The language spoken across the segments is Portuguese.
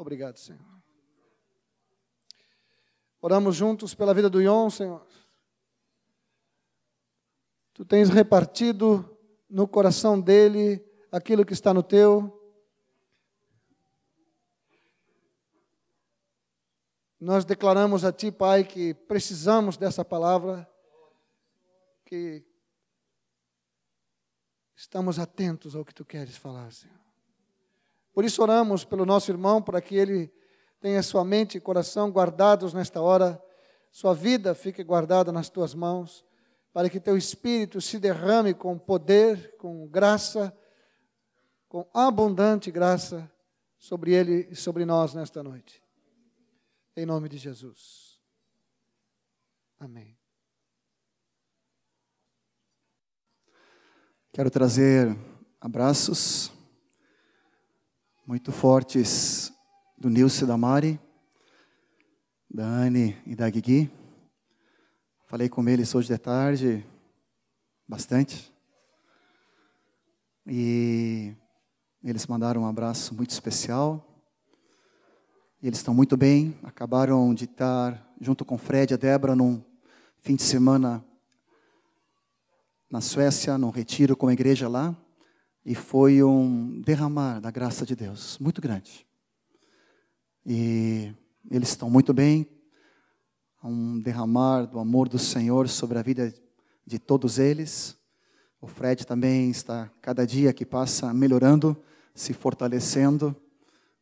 Obrigado, Senhor. Oramos juntos pela vida do Ion, Senhor. Tu tens repartido no coração dele aquilo que está no teu. Nós declaramos a Ti, Pai, que precisamos dessa palavra, que estamos atentos ao que Tu queres falar, Senhor. Por isso oramos pelo nosso irmão, para que ele tenha sua mente e coração guardados nesta hora, sua vida fique guardada nas Tuas mãos, para que Teu Espírito se derrame com poder, com graça, com abundante graça sobre ele e sobre nós nesta noite. Em nome de Jesus. Amém. Quero trazer abraços muito fortes do Nilce da Mari, da Anne e da Guigui. Falei com eles hoje de tarde, bastante. E eles mandaram um abraço muito especial. E eles estão muito bem. Acabaram de estar junto com Fred e a Débora num fim de semana na Suécia, num retiro com a igreja lá. E foi um derramar da graça de Deus muito grande. E eles estão muito bem. Um derramar do amor do Senhor sobre a vida de todos eles. O Fred também está, cada dia que passa, melhorando, se fortalecendo.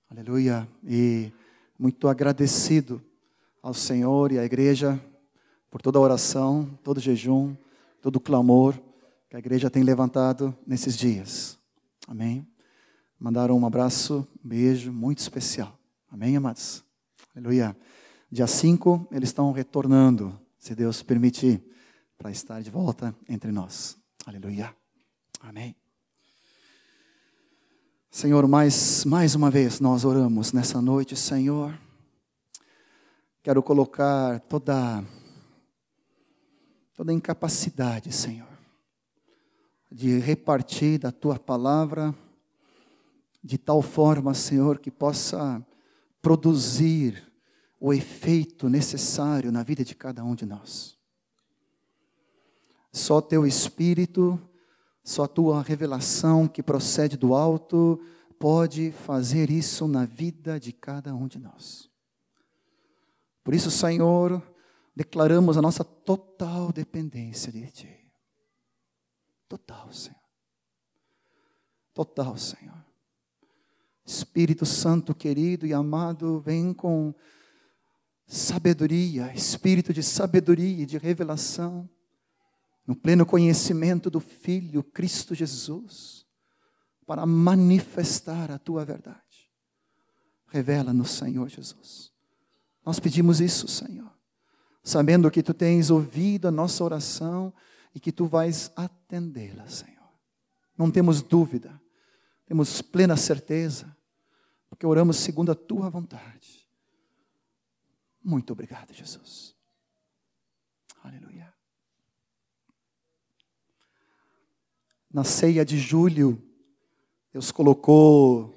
Aleluia. E muito agradecido ao Senhor e à igreja por toda a oração, todo o jejum, todo o clamor que a igreja tem levantado nesses dias. Amém. Mandaram um abraço, um beijo muito especial. Amém, amados? Aleluia. Dia 5, eles estão retornando, se Deus permitir, para estar de volta entre nós. Aleluia. Amém. Senhor, mais, mais uma vez nós oramos nessa noite, Senhor. Quero colocar toda, toda incapacidade, Senhor, de repartir da tua palavra de tal forma, Senhor, que possa produzir o efeito necessário na vida de cada um de nós. Só teu Espírito, só tua revelação que procede do alto pode fazer isso na vida de cada um de nós. Por isso, Senhor, declaramos a nossa total dependência de Ti. Total, Senhor. Total, Senhor. Espírito Santo querido e amado, vem com sabedoria, espírito de sabedoria e de revelação no pleno conhecimento do Filho Cristo Jesus, para manifestar a tua verdade. Revela-nos, Senhor Jesus. Nós pedimos isso, Senhor, sabendo que tu tens ouvido a nossa oração e que tu vais atendê-la, Senhor. Não temos dúvida, temos plena certeza, porque oramos segundo a tua vontade. Muito obrigado, Jesus. Aleluia. na ceia de julho, Deus colocou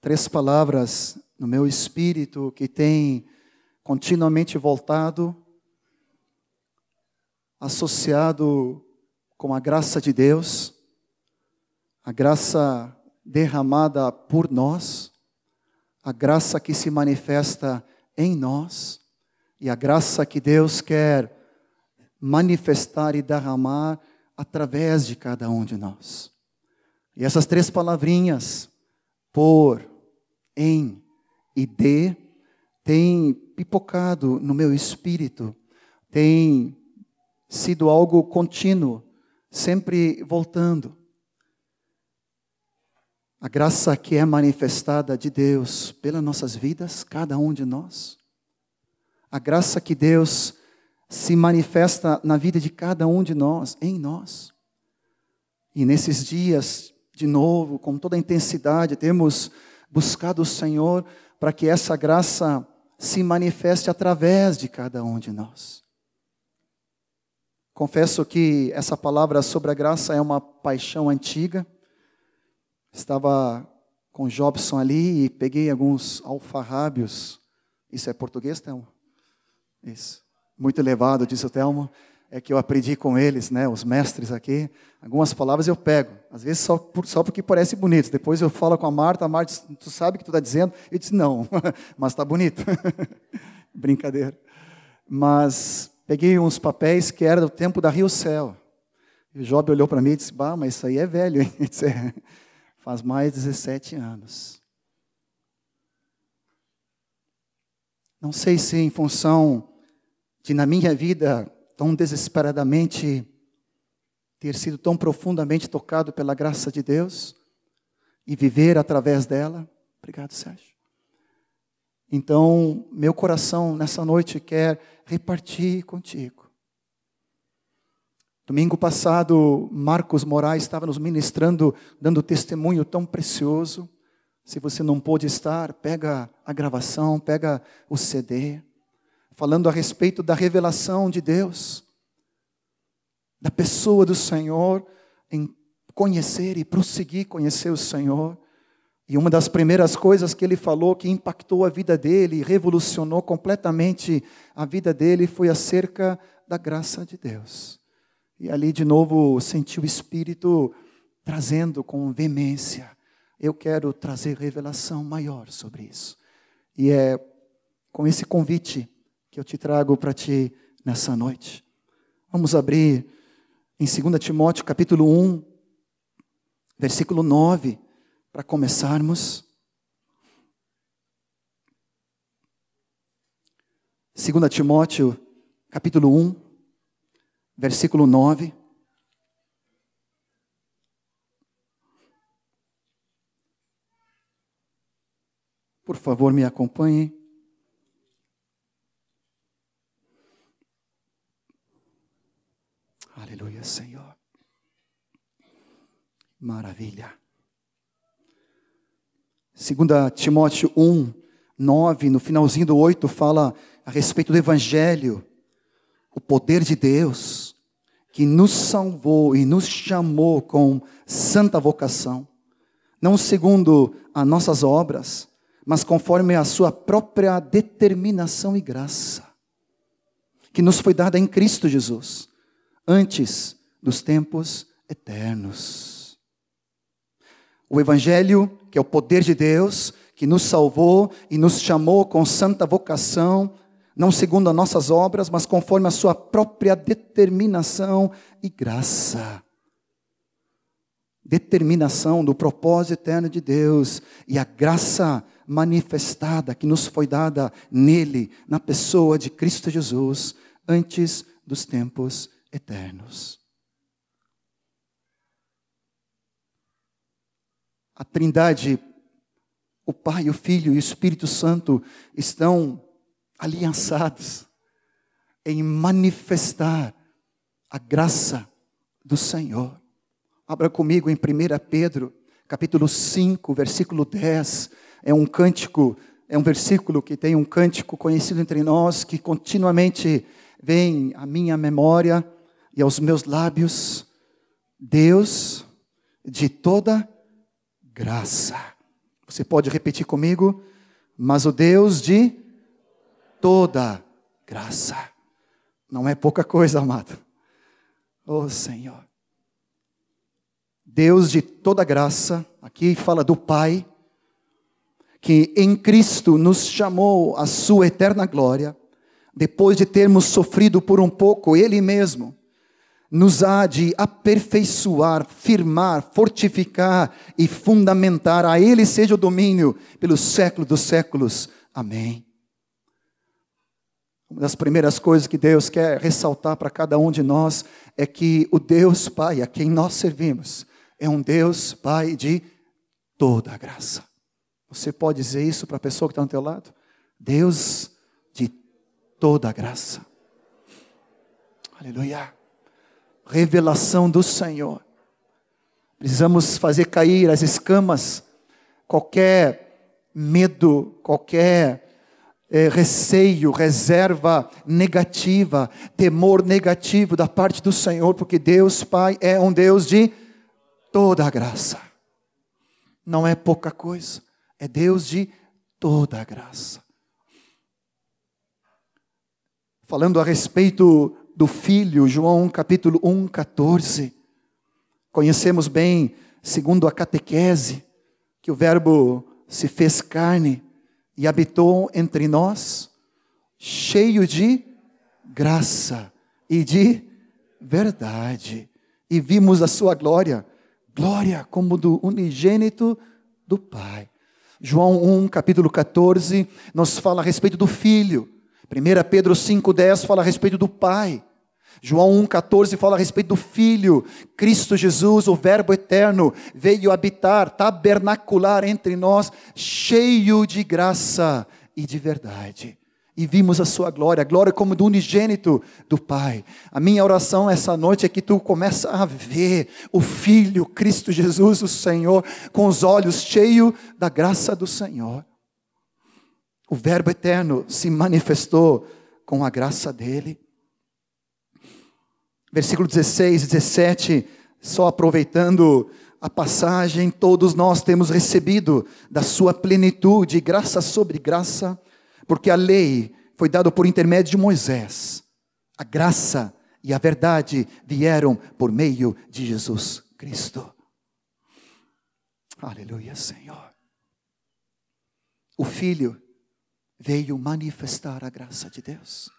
três palavras no meu espírito que tem continuamente voltado, associado com a graça de Deus, a graça derramada por nós, a graça que se manifesta em nós e a graça que Deus quer manifestar e derramar através de cada um de nós. E essas três palavrinhas, por, em e de, têm pipocado no meu espírito, têm sido algo contínuo, sempre voltando. A graça que é manifestada de Deus pelas nossas vidas, cada um de nós. A graça que Deus se manifesta na vida de cada um de nós, em nós. E nesses dias, de novo, com toda a intensidade, temos buscado o Senhor para que essa graça se manifeste através de cada um de nós. Confesso que essa palavra sobre a graça é uma paixão antiga. Estava com Jobson ali e peguei alguns alfarrábios. Isso é português, Telmo? Isso. Muito elevado, disse o Telmo. É que eu aprendi com eles, né, os mestres aqui. Algumas palavras eu pego, às vezes só, por, só porque parece bonito. Depois eu falo com a Marta, a Marta tu sabe o que tu está dizendo? Eu disse, não, mas está bonito. Brincadeira. Mas peguei uns papéis que era do tempo da Rio Céu. E o Job olhou para mim e disse, bah, mas isso aí é velho, hein? Disse, é, faz mais de 17 anos. Não sei se em função de na minha vida tão desesperadamente ter sido tão profundamente tocado pela graça de Deus e viver através dela. Obrigado, Sérgio. Então, meu coração nessa noite quer repartir contigo. Domingo passado, Marcos Moraes estava nos ministrando, dando testemunho tão precioso. Se você não pôde estar, pega a gravação, pega o CD, falando a respeito da revelação de Deus, da pessoa do Senhor, em conhecer e prosseguir conhecer o Senhor. E uma das primeiras coisas que ele falou que impactou a vida dele, revolucionou completamente a vida dele, foi acerca da graça de Deus. E ali de novo senti o Espírito trazendo com veemência eu quero trazer revelação maior sobre isso. E é com esse convite que eu te trago para ti nessa noite. Vamos abrir em 2 Timóteo capítulo 1, versículo 9, para começarmos. 2 Timóteo capítulo 1, versículo 9. Por favor, me acompanhe. Aleluia, Senhor. Maravilha. 2 Timóteo 1, 9, no finalzinho do 8, fala a respeito do Evangelho, o poder de Deus, que nos salvou e nos chamou com santa vocação, não segundo as nossas obras, mas conforme a sua própria determinação e graça, que nos foi dada em Cristo Jesus, antes dos tempos eternos. O Evangelho, que é o poder de Deus, que nos salvou e nos chamou com santa vocação, não segundo as nossas obras, mas conforme a sua própria determinação e graça determinação do propósito eterno de Deus e a graça manifestada que nos foi dada nele, na pessoa de Cristo Jesus, antes dos tempos eternos. A Trindade, o Pai, o Filho e o Espírito Santo estão aliançados em manifestar a graça do Senhor. Abra comigo em 1 Pedro, capítulo 5, versículo 10. É um cântico, é um versículo que tem um cântico conhecido entre nós, que continuamente vem à minha memória e aos meus lábios. Deus de toda graça. Você pode repetir comigo? Mas o Deus de toda graça. Não é pouca coisa, amado. Oh Senhor. Deus de toda graça, aqui fala do Pai, que em Cristo nos chamou à sua eterna glória, depois de termos sofrido por um pouco Ele mesmo, nos há de aperfeiçoar, firmar, fortificar e fundamentar. A Ele seja o domínio pelos séculos dos séculos. Amém. Uma das primeiras coisas que Deus quer ressaltar para cada um de nós é que o Deus Pai a quem nós servimos é um Deus Pai de toda a graça. Você pode dizer isso para a pessoa que está ao teu lado? Deus de toda a graça. Aleluia. Revelação do Senhor. Precisamos fazer cair as escamas, qualquer medo, qualquer é, receio, reserva negativa, temor negativo da parte do Senhor, porque Deus Pai é um Deus de toda a graça. não é pouca coisa, é Deus de toda a graça. Falando a respeito do Filho, João capítulo 1, 14. Conhecemos bem, segundo a catequese, que o Verbo se fez carne e habitou entre nós, cheio de graça e de verdade. E vimos a sua glória, glória como do unigênito do Pai. João 1, capítulo 14, nos fala a respeito do Filho. 1 Pedro 5,10 fala a respeito do Pai. João 1,14 fala a respeito do Filho, Cristo Jesus, o Verbo eterno, veio habitar, tabernacular entre nós, cheio de graça e de verdade. E vimos a sua glória, a glória como do unigênito do Pai. A minha oração essa noite é que tu começa a ver o Filho, Cristo Jesus, o Senhor, com os olhos cheios da graça do Senhor. O Verbo eterno se manifestou com a graça dele versículo 16, 17, só aproveitando a passagem, todos nós temos recebido da sua plenitude, graça sobre graça, porque a lei foi dada por intermédio de Moisés. A graça e a verdade vieram por meio de Jesus Cristo. Aleluia, Senhor. O Filho veio manifestar a graça de Deus.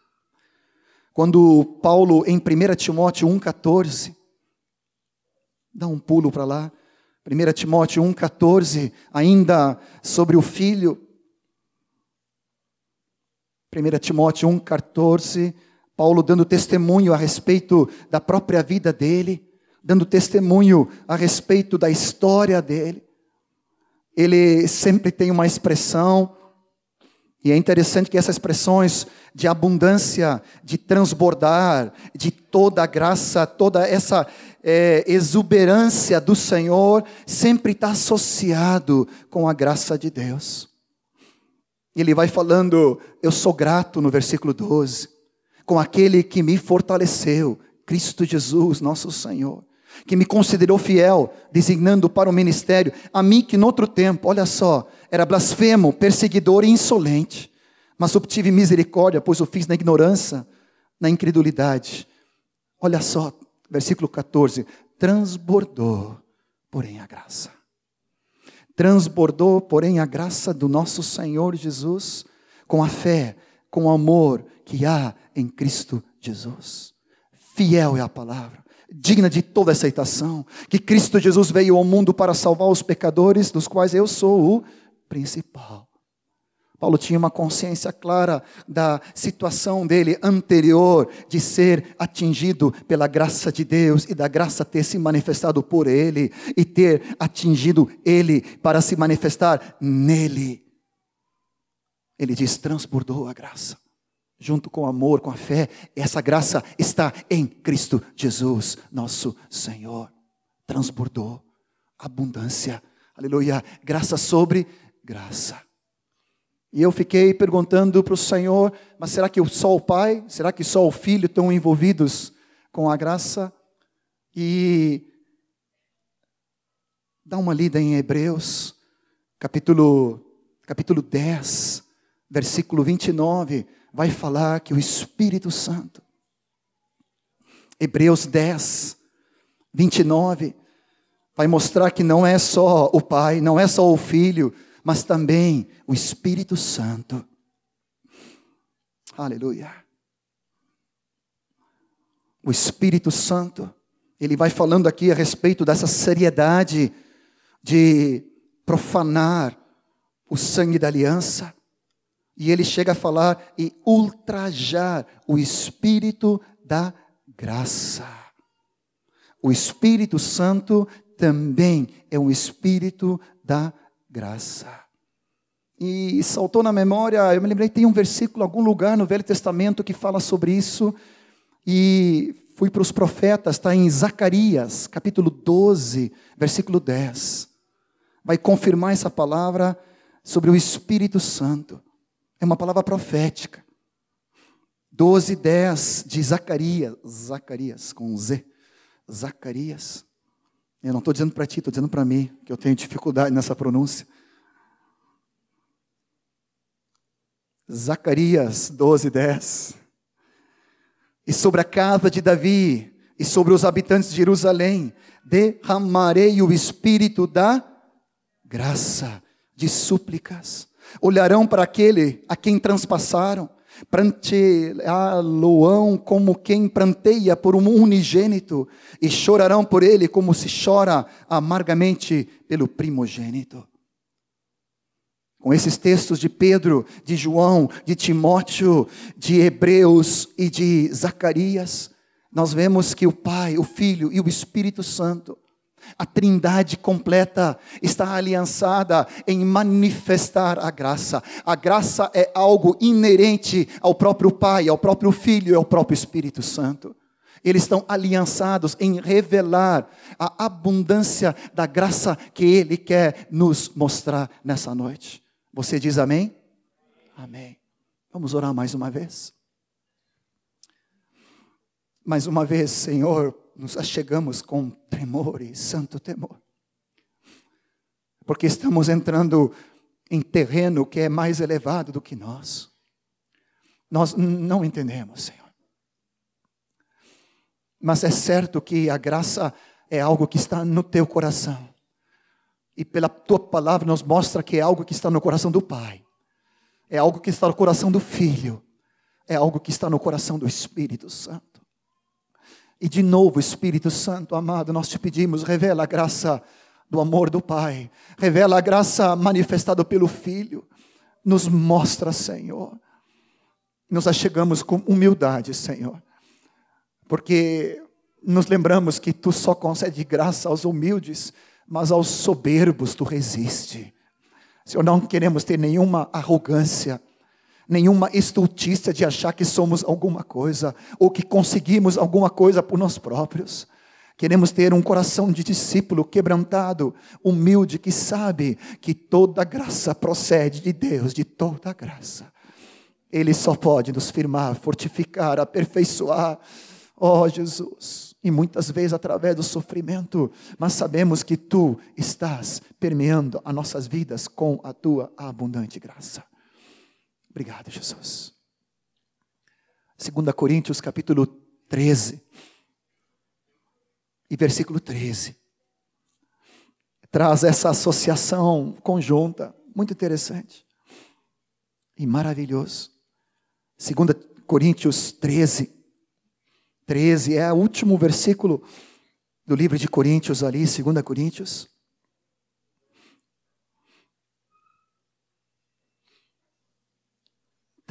Quando Paulo, em 1 Timóteo 1,14, dá um pulo para lá, 1 Timóteo 1,14, ainda sobre o filho. 1 Timóteo 1,14, Paulo dando testemunho a respeito da própria vida dele, dando testemunho a respeito da história dele. Ele sempre tem uma expressão, e é interessante que essas expressões de abundância, de transbordar, de toda a graça, toda essa é, exuberância do Senhor, sempre está associado com a graça de Deus. Ele vai falando, eu sou grato no versículo 12, com aquele que me fortaleceu, Cristo Jesus, nosso Senhor que me considerou fiel, designando para o ministério, a mim que no outro tempo, olha só, era blasfemo, perseguidor e insolente, mas obtive misericórdia, pois o fiz na ignorância, na incredulidade. Olha só, versículo 14: transbordou, porém, a graça. Transbordou, porém, a graça do nosso Senhor Jesus, com a fé, com o amor que há em Cristo Jesus. Fiel é a palavra digna de toda aceitação, que Cristo Jesus veio ao mundo para salvar os pecadores, dos quais eu sou o principal. Paulo tinha uma consciência clara da situação dele anterior de ser atingido pela graça de Deus e da graça ter se manifestado por ele e ter atingido ele para se manifestar nele. Ele diz: transbordou a graça junto com o amor, com a fé, essa graça está em Cristo Jesus, nosso Senhor. Transbordou abundância, aleluia, graça sobre graça. E eu fiquei perguntando para o Senhor, mas será que só o Pai, será que só o Filho estão envolvidos com a graça? E dá uma lida em Hebreus, capítulo, capítulo 10, versículo 29 vai falar que o Espírito Santo, Hebreus 10, 29, vai mostrar que não é só o Pai, não é só o Filho, mas também o Espírito Santo. Aleluia. O Espírito Santo, ele vai falando aqui a respeito dessa seriedade de profanar o sangue da aliança e ele chega a falar e ultrajar o espírito da graça. O Espírito Santo também é um espírito da graça. E saltou na memória, eu me lembrei, tem um versículo, algum lugar no Velho Testamento que fala sobre isso. E fui para os profetas, está em Zacarias, capítulo 12, versículo 10. Vai confirmar essa palavra sobre o Espírito Santo. É uma palavra profética. 12, 10 de Zacarias, Zacarias com Z, Zacarias. Eu não estou dizendo para ti, estou dizendo para mim, que eu tenho dificuldade nessa pronúncia. Zacarias 12, 10. E sobre a casa de Davi e sobre os habitantes de Jerusalém derramarei o espírito da graça, de súplicas. Olharão para aquele a quem transpassaram, pranteá-lo-ão como quem pranteia por um unigênito, e chorarão por ele como se chora amargamente pelo primogênito. Com esses textos de Pedro, de João, de Timóteo, de Hebreus e de Zacarias, nós vemos que o Pai, o Filho e o Espírito Santo, a trindade completa, está aliançada em manifestar a graça. A graça é algo inerente ao próprio Pai, ao próprio Filho e ao próprio Espírito Santo. Eles estão aliançados em revelar a abundância da graça que Ele quer nos mostrar nessa noite. Você diz amém? Amém. Vamos orar mais uma vez. Mais uma vez, Senhor, nos achegamos com tremor e santo temor. Porque estamos entrando em terreno que é mais elevado do que nós. Nós não entendemos, Senhor. Mas é certo que a graça é algo que está no teu coração e pela tua palavra nos mostra que é algo que está no coração do Pai, é algo que está no coração do Filho, é algo que está no coração do Espírito Santo. E de novo, Espírito Santo amado, nós te pedimos, revela a graça do amor do Pai, revela a graça manifestada pelo Filho, nos mostra, Senhor. Nos achegamos com humildade, Senhor, porque nos lembramos que tu só concede graça aos humildes mas aos soberbos tu resiste. Senhor, não queremos ter nenhuma arrogância, nenhuma estultícia de achar que somos alguma coisa, ou que conseguimos alguma coisa por nós próprios. Queremos ter um coração de discípulo quebrantado, humilde, que sabe que toda graça procede de Deus, de toda graça. Ele só pode nos firmar, fortificar, aperfeiçoar. Oh, Jesus e muitas vezes através do sofrimento, mas sabemos que tu estás permeando as nossas vidas com a tua abundante graça. Obrigado, Jesus. 2 Coríntios capítulo 13 e versículo 13. Traz essa associação conjunta, muito interessante e maravilhoso. 2 Coríntios 13, 13, é o último versículo do livro de Coríntios ali, 2 Coríntios.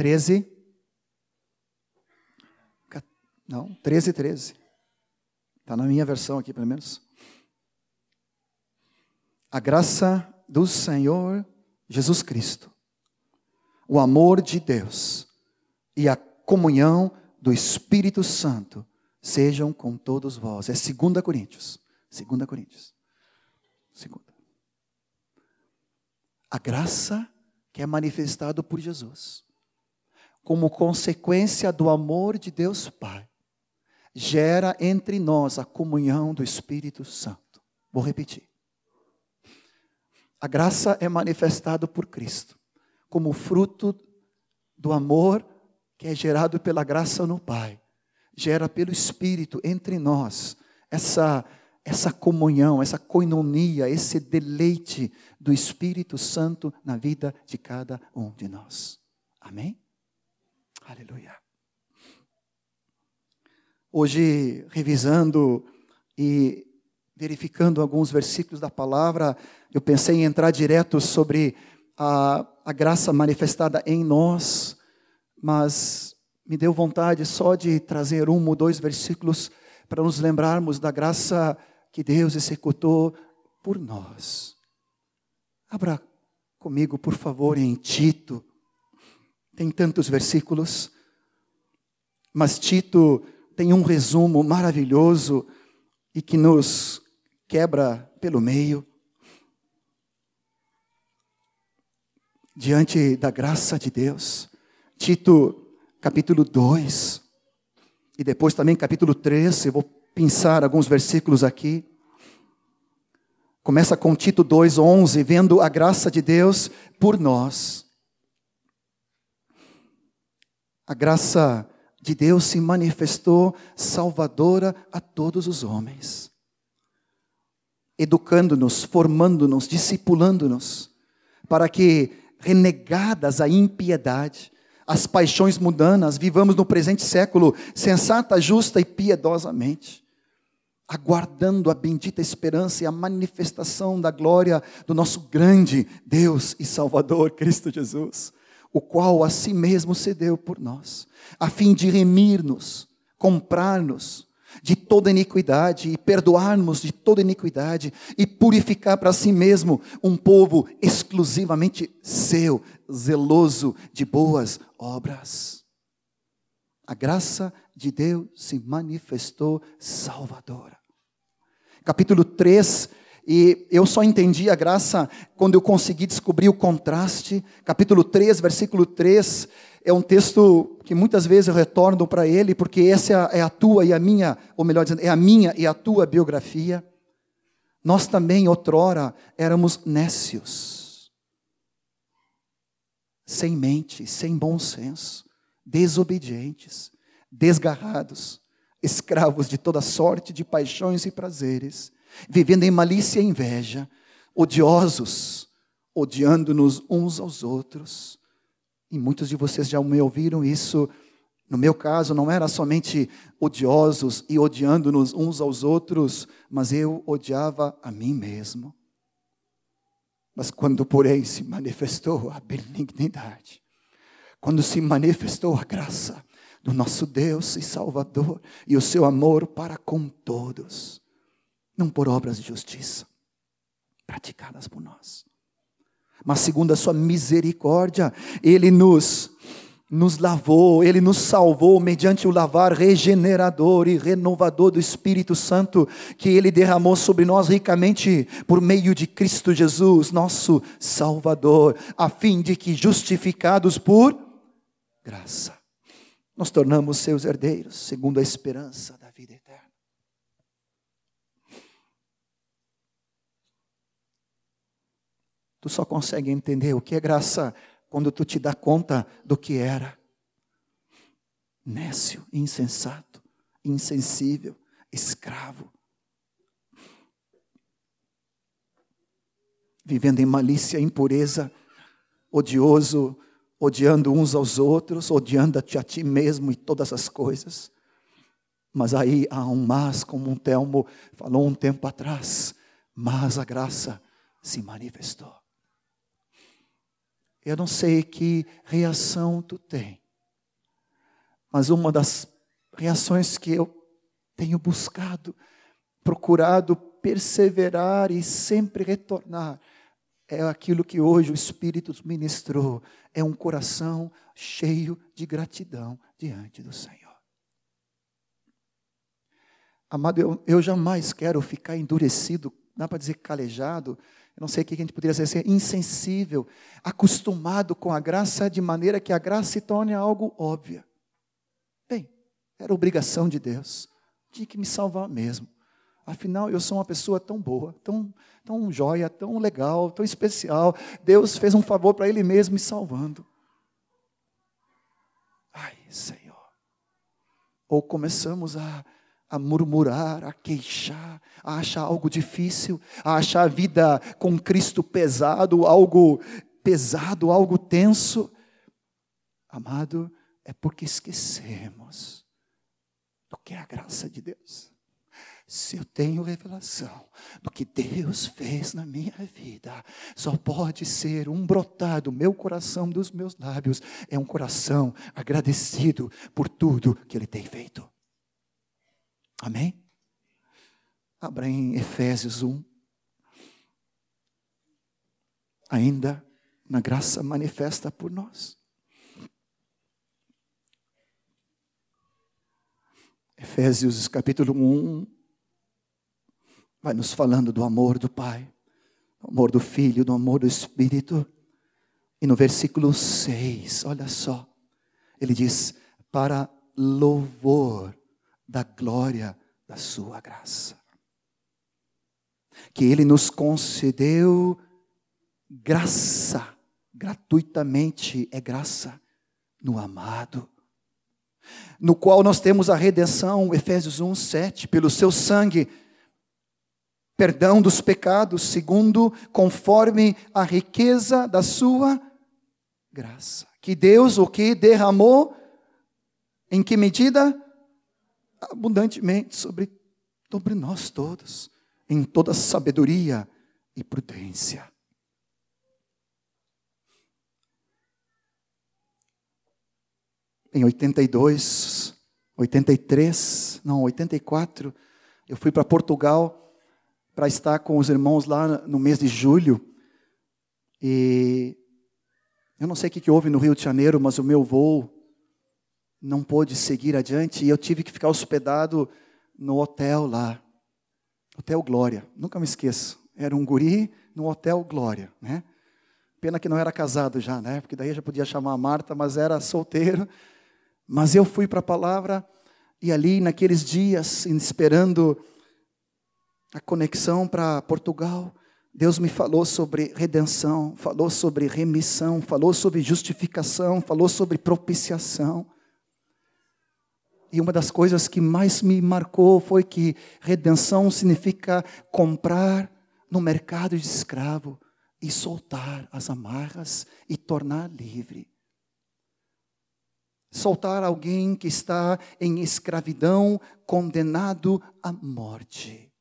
Treze. Não, treze, treze. Está na minha versão aqui, pelo menos. A graça do Senhor Jesus Cristo, o amor de Deus e a comunhão do Espírito Santo sejam com todos vós. É 2 Coríntios. 2 Coríntios. Segunda. A graça que é manifestado por Jesus, como consequência do amor de Deus Pai, gera entre nós a comunhão do Espírito Santo. Vou repetir. A graça é manifestada por Cristo, como fruto do amor que é gerado pela graça no Pai, gera pelo Espírito entre nós essa essa comunhão, essa coinonia, esse deleite do Espírito Santo na vida de cada um de nós. Amém? Aleluia. Hoje, revisando e verificando alguns versículos da palavra, eu pensei em entrar direto sobre a, a graça manifestada em nós mas me deu vontade só de trazer um ou dois versículos para nos lembrarmos da graça que Deus executou por nós. Abra comigo, por favor, em Tito. Tem tantos versículos, mas Tito tem um resumo maravilhoso e que nos quebra pelo meio. Diante da graça de Deus, Tito, capítulo 2, e depois também capítulo 3, eu vou pensar alguns versículos aqui. Começa com Tito 2:11, vendo a graça de Deus por nós. A graça de Deus se manifestou salvadora a todos os homens, educando-nos, formando-nos, discipulando-nos, para que, renegadas a impiedade, as paixões mundanas, vivamos no presente século sensata, justa e piedosamente, aguardando a bendita esperança e a manifestação da glória do nosso grande Deus e Salvador Cristo Jesus o qual a si mesmo cedeu por nós, a fim de remir-nos, comprar-nos de toda iniquidade e perdoar-nos de toda iniquidade e purificar para si mesmo um povo exclusivamente seu, zeloso de boas obras. A graça de Deus se manifestou salvadora. Capítulo 3 e eu só entendi a graça quando eu consegui descobrir o contraste. Capítulo 3, versículo 3, é um texto que muitas vezes eu retorno para ele, porque essa é a tua e a minha, ou melhor dizendo, é a minha e a tua biografia. Nós também, outrora, éramos nécios, sem mente, sem bom senso, desobedientes, desgarrados, escravos de toda sorte de paixões e prazeres vivendo em malícia e inveja, odiosos, odiando-nos uns aos outros. E muitos de vocês já me ouviram isso. No meu caso, não era somente odiosos e odiando-nos uns aos outros, mas eu odiava a mim mesmo. Mas quando, porém, se manifestou a benignidade, quando se manifestou a graça do nosso Deus e Salvador e o seu amor para com todos, não por obras de justiça praticadas por nós, mas segundo a sua misericórdia, ele nos nos lavou, ele nos salvou mediante o lavar regenerador e renovador do Espírito Santo que ele derramou sobre nós ricamente por meio de Cristo Jesus, nosso Salvador, a fim de que justificados por graça, nós tornamos seus herdeiros, segundo a esperança da vida eterna. Tu só consegue entender o que é graça quando tu te dá conta do que era. Nécio, insensato, insensível, escravo. Vivendo em malícia impureza, odioso, odiando uns aos outros, odiando-te a ti mesmo e todas as coisas. Mas aí há um mas, como um Telmo falou um tempo atrás, mas a graça se manifestou. Eu não sei que reação tu tem, mas uma das reações que eu tenho buscado, procurado perseverar e sempre retornar, é aquilo que hoje o Espírito ministrou, é um coração cheio de gratidão diante do Senhor. Amado, eu, eu jamais quero ficar endurecido, dá para dizer calejado, não sei o que a gente poderia dizer, insensível, acostumado com a graça de maneira que a graça se torne algo óbvio. Bem, era obrigação de Deus, tinha que me salvar mesmo. Afinal, eu sou uma pessoa tão boa, tão, tão joia, tão legal, tão especial. Deus fez um favor para Ele mesmo me salvando. Ai, Senhor. Ou começamos a a murmurar, a queixar, a achar algo difícil, a achar a vida com Cristo pesado, algo pesado, algo tenso. Amado, é porque esquecemos do que é a graça de Deus. Se eu tenho revelação do que Deus fez na minha vida, só pode ser um brotar do meu coração, dos meus lábios, é um coração agradecido por tudo que Ele tem feito. Amém? Abra em Efésios 1. Ainda na graça manifesta por nós. Efésios capítulo 1 vai nos falando do amor do Pai, do amor do Filho, do amor do Espírito. E no versículo 6, olha só, ele diz: para louvor da glória da sua graça. que Ele nos concedeu graça, gratuitamente é graça, no amado, no qual nós temos a redenção, Efésios 1, 7, pelo seu sangue, perdão dos pecados, segundo, conforme a riqueza da sua graça. Que Deus o que derramou, em que medida? Abundantemente sobre, sobre nós todos, em toda sabedoria e prudência. Em 82, 83, não, 84, eu fui para Portugal para estar com os irmãos lá no mês de julho. E eu não sei o que houve no Rio de Janeiro, mas o meu voo não pôde seguir adiante e eu tive que ficar hospedado no hotel lá. Hotel Glória, nunca me esqueço. Era um guri no Hotel Glória, né? Pena que não era casado já, né? Porque daí já podia chamar a Marta, mas era solteiro mas eu fui para a palavra e ali naqueles dias, esperando a conexão para Portugal, Deus me falou sobre redenção, falou sobre remissão, falou sobre justificação, falou sobre propiciação. E uma das coisas que mais me marcou foi que redenção significa comprar no mercado de escravo e soltar as amarras e tornar livre soltar alguém que está em escravidão, condenado à morte.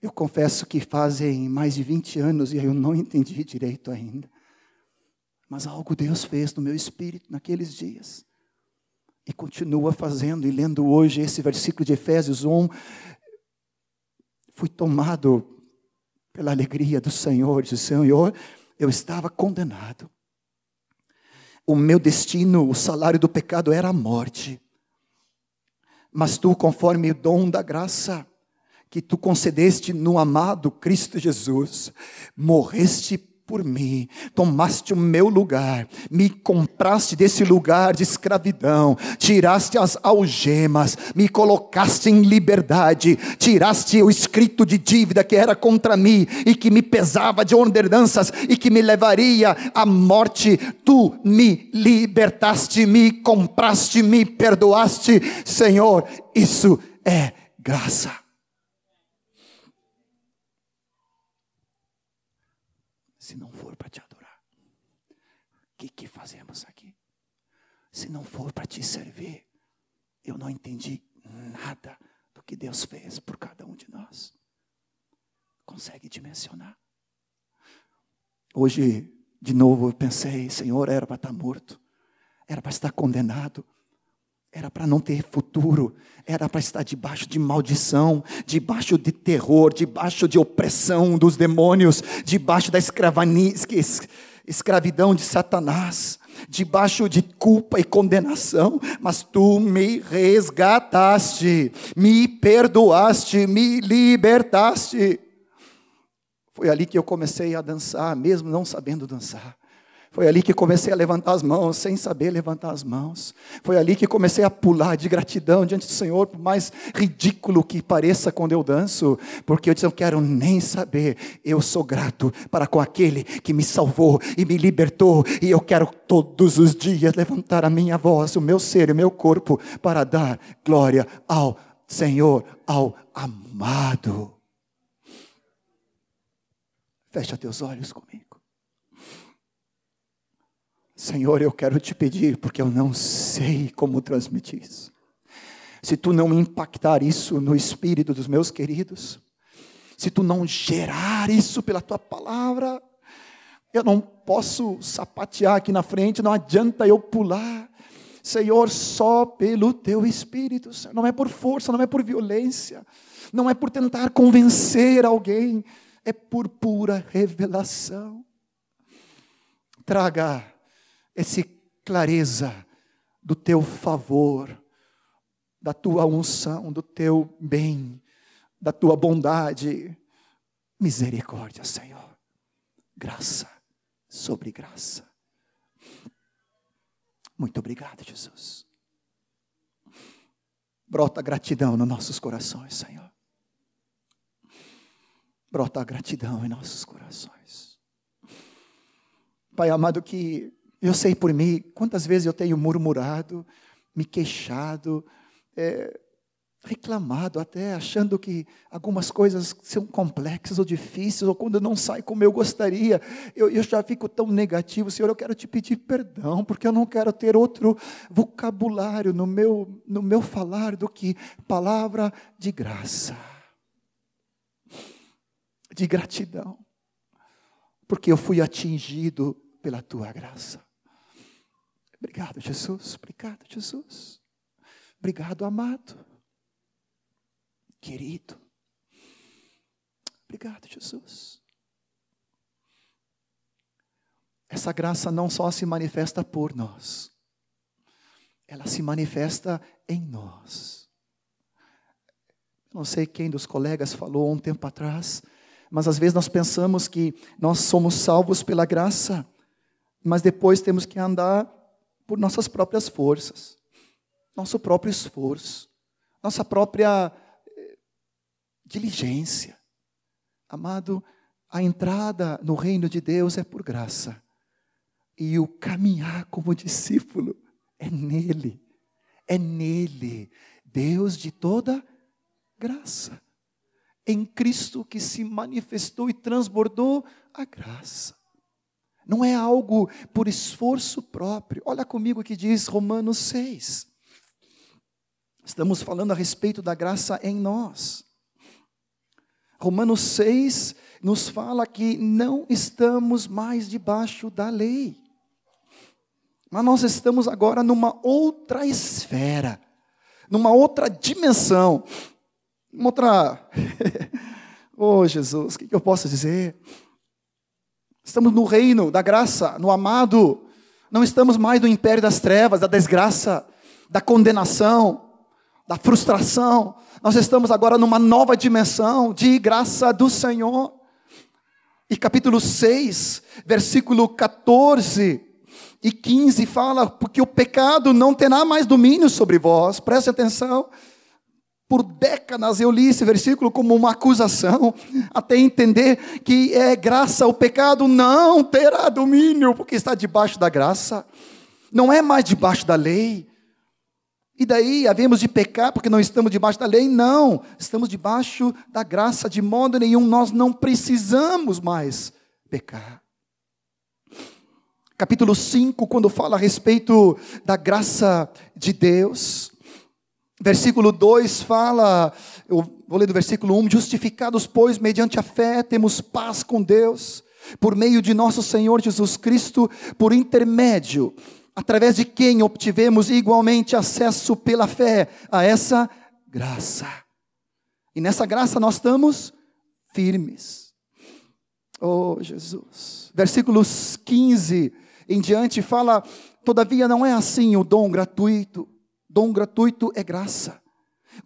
Eu confesso que fazem mais de 20 anos e eu não entendi direito ainda. Mas algo Deus fez no meu espírito naqueles dias. E continua fazendo, e lendo hoje esse versículo de Efésios 1, fui tomado pela alegria do Senhor, disse: Senhor, eu estava condenado o meu destino, o salário do pecado era a morte. Mas tu, conforme o dom da graça que tu concedeste no amado Cristo Jesus, morreste por mim, tomaste o meu lugar, me compraste desse lugar de escravidão, tiraste as algemas, me colocaste em liberdade, tiraste o escrito de dívida que era contra mim e que me pesava de ordenanças e que me levaria à morte. Tu me libertaste, me compraste, me perdoaste, Senhor, isso é graça. se não for para te adorar? O que, que fazemos aqui? Se não for para te servir, eu não entendi nada do que Deus fez por cada um de nós. Consegue dimensionar? Hoje, de novo, eu pensei, Senhor, era para estar morto, era para estar condenado, era para não ter futuro, era para estar debaixo de maldição, debaixo de terror, debaixo de opressão dos demônios, debaixo da escravidão de Satanás, debaixo de culpa e condenação, mas tu me resgataste, me perdoaste, me libertaste. Foi ali que eu comecei a dançar, mesmo não sabendo dançar. Foi ali que comecei a levantar as mãos, sem saber levantar as mãos. Foi ali que comecei a pular de gratidão diante do Senhor, por mais ridículo que pareça quando eu danço, porque eu disse: não quero nem saber, eu sou grato para com aquele que me salvou e me libertou, e eu quero todos os dias levantar a minha voz, o meu ser, o meu corpo, para dar glória ao Senhor, ao amado. Fecha teus olhos comigo. Senhor, eu quero te pedir, porque eu não sei como transmitir isso. Se tu não impactar isso no espírito dos meus queridos, se tu não gerar isso pela tua palavra, eu não posso sapatear aqui na frente, não adianta eu pular. Senhor, só pelo teu espírito, Senhor. não é por força, não é por violência, não é por tentar convencer alguém, é por pura revelação. Traga essa clareza do teu favor, da tua unção, do teu bem, da tua bondade. Misericórdia, Senhor. Graça sobre graça. Muito obrigado, Jesus. Brota gratidão nos nossos corações, Senhor. Brota gratidão em nossos corações. Pai amado, que eu sei por mim, quantas vezes eu tenho murmurado, me queixado, é, reclamado até, achando que algumas coisas são complexas ou difíceis, ou quando não sai como eu gostaria, eu, eu já fico tão negativo. Senhor, eu quero te pedir perdão, porque eu não quero ter outro vocabulário no meu, no meu falar do que palavra de graça, de gratidão, porque eu fui atingido pela tua graça. Obrigado, Jesus. Obrigado, Jesus. Obrigado, amado querido. Obrigado, Jesus. Essa graça não só se manifesta por nós, ela se manifesta em nós. Não sei quem dos colegas falou um tempo atrás, mas às vezes nós pensamos que nós somos salvos pela graça, mas depois temos que andar por nossas próprias forças, nosso próprio esforço, nossa própria diligência. Amado, a entrada no reino de Deus é por graça. E o caminhar como discípulo é nele. É nele. Deus de toda graça. Em Cristo que se manifestou e transbordou a graça. Não é algo por esforço próprio. Olha comigo o que diz Romanos 6. Estamos falando a respeito da graça em nós. Romanos 6 nos fala que não estamos mais debaixo da lei. Mas nós estamos agora numa outra esfera, numa outra dimensão, uma outra. oh Jesus, o que eu posso dizer? Estamos no reino da graça, no amado. Não estamos mais no império das trevas, da desgraça, da condenação da frustração. Nós estamos agora numa nova dimensão de graça do Senhor. E capítulo 6, versículo 14 e 15 fala: Porque o pecado não terá mais domínio sobre vós. Preste atenção. Por décadas eu li esse versículo como uma acusação, até entender que é graça, o pecado não terá domínio, porque está debaixo da graça, não é mais debaixo da lei. E daí havemos de pecar porque não estamos debaixo da lei? Não, estamos debaixo da graça, de modo nenhum nós não precisamos mais pecar. Capítulo 5, quando fala a respeito da graça de Deus, versículo 2 fala, eu vou ler do versículo 1: Justificados, pois, mediante a fé, temos paz com Deus, por meio de nosso Senhor Jesus Cristo, por intermédio através de quem obtivemos igualmente acesso pela fé a essa graça. E nessa graça nós estamos firmes. Oh, Jesus. Versículos 15 em diante fala: Todavia não é assim o dom gratuito. Dom gratuito é graça.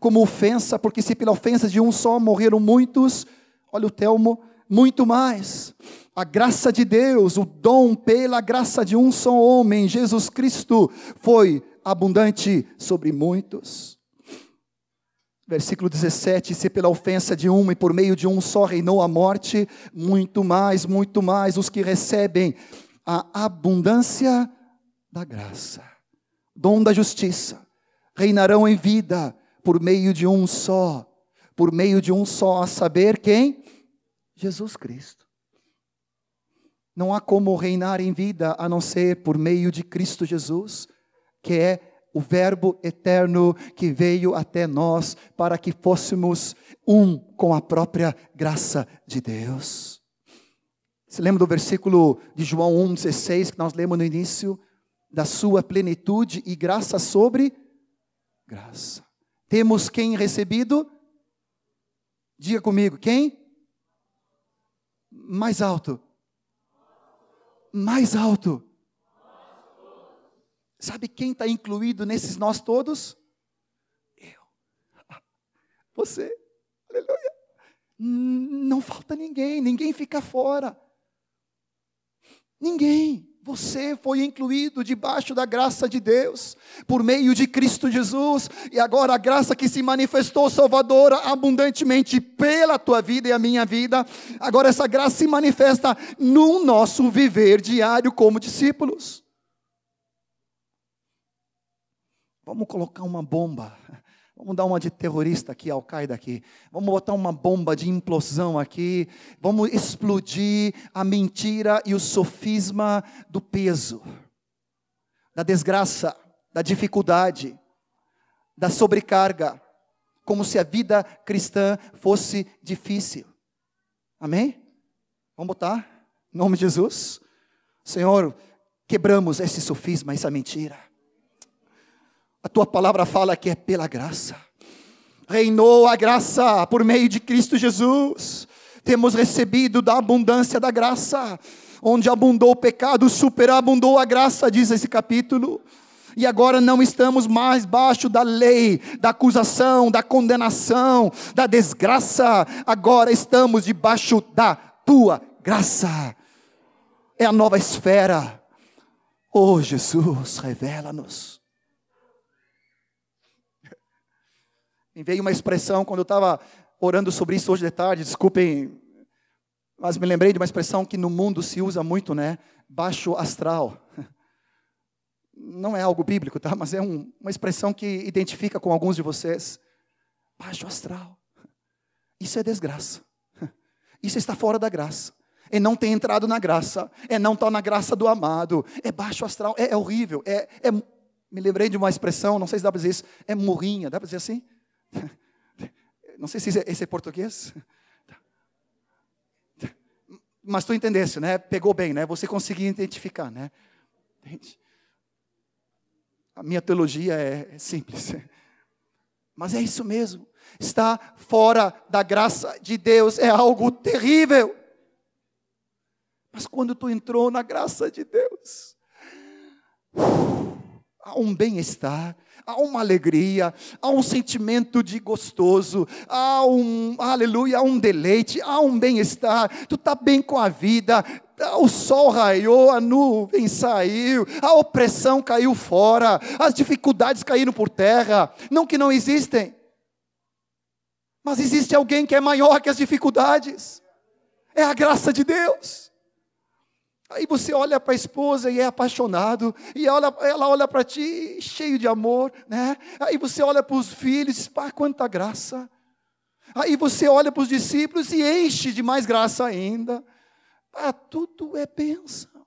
Como ofensa, porque se pela ofensa de um só morreram muitos, olha o Telmo, muito mais a graça de Deus, o dom pela graça de um só homem, Jesus Cristo, foi abundante sobre muitos. Versículo 17: Se pela ofensa de um e por meio de um só reinou a morte, muito mais, muito mais os que recebem a abundância da graça, dom da justiça, reinarão em vida por meio de um só, por meio de um só, a saber quem? Jesus Cristo. Não há como reinar em vida a não ser por meio de Cristo Jesus, que é o Verbo eterno que veio até nós para que fôssemos um com a própria graça de Deus. Se lembra do versículo de João 1,16 que nós lemos no início? Da sua plenitude e graça sobre graça. Temos quem recebido? Diga comigo, quem? Mais alto mais alto. Sabe quem está incluído nesses nós todos? Eu. Você. Aleluia. Não falta ninguém, ninguém fica fora. Ninguém. Você foi incluído debaixo da graça de Deus, por meio de Cristo Jesus, e agora a graça que se manifestou salvadora abundantemente pela tua vida e a minha vida, agora essa graça se manifesta no nosso viver diário como discípulos. Vamos colocar uma bomba Vamos dar uma de terrorista aqui, Al-Qaeda aqui. Vamos botar uma bomba de implosão aqui. Vamos explodir a mentira e o sofisma do peso, da desgraça, da dificuldade, da sobrecarga, como se a vida cristã fosse difícil. Amém? Vamos botar? Em nome de Jesus. Senhor, quebramos esse sofisma, essa mentira. A tua palavra fala que é pela graça. Reinou a graça por meio de Cristo Jesus. Temos recebido da abundância da graça. Onde abundou o pecado, superabundou a graça, diz esse capítulo. E agora não estamos mais baixo da lei, da acusação, da condenação, da desgraça. Agora estamos debaixo da tua graça. É a nova esfera. Oh Jesus, revela-nos. Me veio uma expressão quando eu estava orando sobre isso hoje de tarde, desculpem, mas me lembrei de uma expressão que no mundo se usa muito, né? Baixo astral. Não é algo bíblico, tá? Mas é um, uma expressão que identifica com alguns de vocês. Baixo astral. Isso é desgraça. Isso está fora da graça. É não ter entrado na graça. É não estar na graça do amado. É baixo astral. É, é horrível. É, é, me lembrei de uma expressão, não sei se dá para dizer isso. É morrinha. Dá para dizer assim? Não sei se esse é português. Mas tu entendesse, né? Pegou bem, né? Você conseguia identificar, né? A minha teologia é, é simples. Mas é isso mesmo. Está fora da graça de Deus é algo terrível. Mas quando tu entrou na graça de Deus, há um bem-estar, há uma alegria, há um sentimento de gostoso, há um, aleluia, há um deleite, há um bem-estar, tu está bem com a vida, o sol raiou, a nuvem saiu, a opressão caiu fora, as dificuldades caíram por terra, não que não existem, mas existe alguém que é maior que as dificuldades, é a graça de Deus. Aí você olha para a esposa e é apaixonado, e ela, ela olha para ti cheio de amor, né? Aí você olha para os filhos e diz, pá, quanta graça. Aí você olha para os discípulos e enche de mais graça ainda. Ah, tudo é bênção.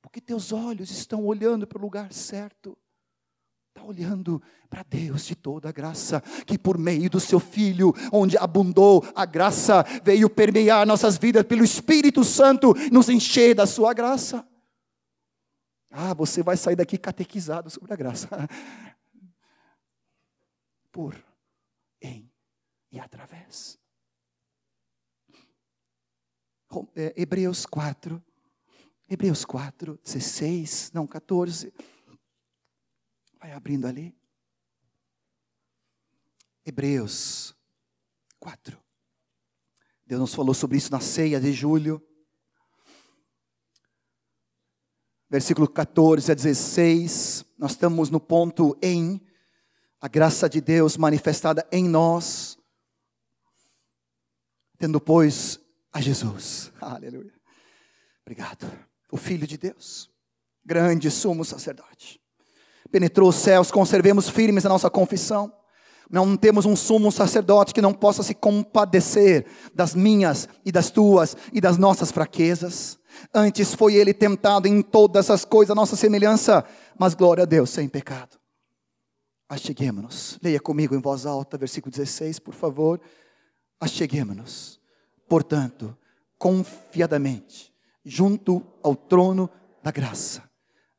Porque teus olhos estão olhando para o lugar certo. Está olhando para Deus de toda a graça, que por meio do seu Filho, onde abundou a graça, veio permear nossas vidas pelo Espírito Santo, nos encher da sua graça. Ah, você vai sair daqui catequizado sobre a graça. Por, em e através. É, Hebreus 4, Hebreus 4, 16, não, 14. Vai abrindo ali. Hebreus 4. Deus nos falou sobre isso na ceia de julho. Versículo 14 a 16. Nós estamos no ponto em a graça de Deus manifestada em nós, tendo, pois, a Jesus. Aleluia. Obrigado. O Filho de Deus, grande sumo sacerdote penetrou os céus, conservemos firmes a nossa confissão. Não temos um sumo sacerdote que não possa se compadecer das minhas e das tuas e das nossas fraquezas. Antes foi ele tentado em todas as coisas, a nossa semelhança, mas glória a Deus, sem pecado. Acheguemos-nos. Leia comigo em voz alta, versículo 16, por favor. Acheguemos-nos. Portanto, confiadamente, junto ao trono da graça,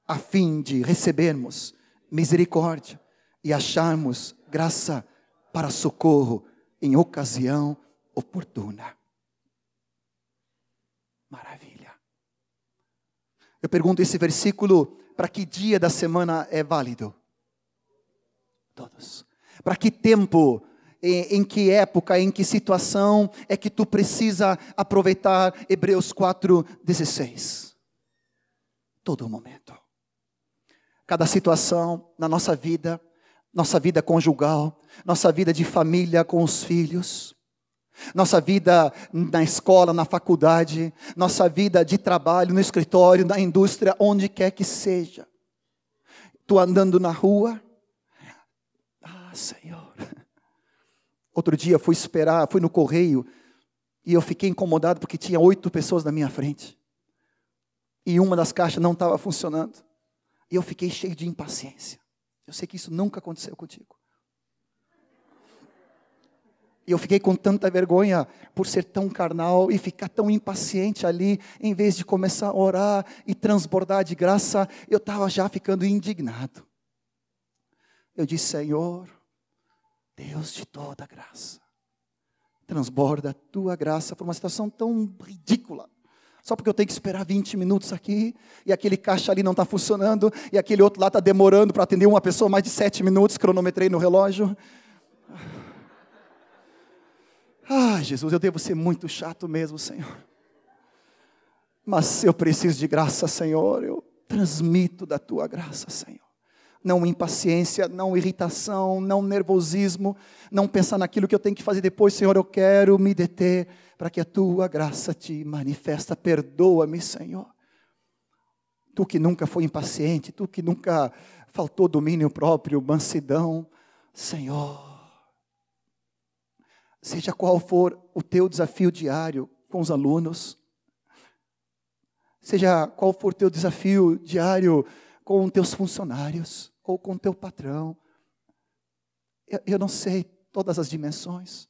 a fim de recebermos misericórdia e acharmos graça para socorro em ocasião oportuna. Maravilha. Eu pergunto esse versículo para que dia da semana é válido? Todos. Para que tempo, em, que época, em que situação é que tu precisa aproveitar Hebreus 4:16? todo momento. Cada situação na nossa vida, nossa vida conjugal, nossa vida de família com os filhos, nossa vida na escola, na faculdade, nossa vida de trabalho, no escritório, na indústria, onde quer que seja. Estou andando na rua. Ah, Senhor. Outro dia fui esperar, fui no correio e eu fiquei incomodado porque tinha oito pessoas na minha frente. E uma das caixas não estava funcionando. E eu fiquei cheio de impaciência. Eu sei que isso nunca aconteceu contigo. E eu fiquei com tanta vergonha por ser tão carnal e ficar tão impaciente ali, em vez de começar a orar e transbordar de graça, eu estava já ficando indignado. Eu disse: Senhor, Deus de toda graça, transborda a tua graça por uma situação tão ridícula. Só porque eu tenho que esperar 20 minutos aqui, e aquele caixa ali não está funcionando, e aquele outro lá está demorando para atender uma pessoa mais de 7 minutos, cronometrei no relógio. Ah, Jesus, eu devo ser muito chato mesmo, Senhor. Mas eu preciso de graça, Senhor. Eu transmito da tua graça, Senhor. Não impaciência, não irritação, não nervosismo, não pensar naquilo que eu tenho que fazer depois, Senhor. Eu quero me deter para que a tua graça te manifesta. Perdoa-me, Senhor. Tu que nunca foi impaciente, tu que nunca faltou domínio próprio, mansidão, Senhor seja qual for o teu desafio diário com os alunos, seja qual for o teu desafio diário com teus funcionários ou com teu patrão. Eu, eu não sei todas as dimensões,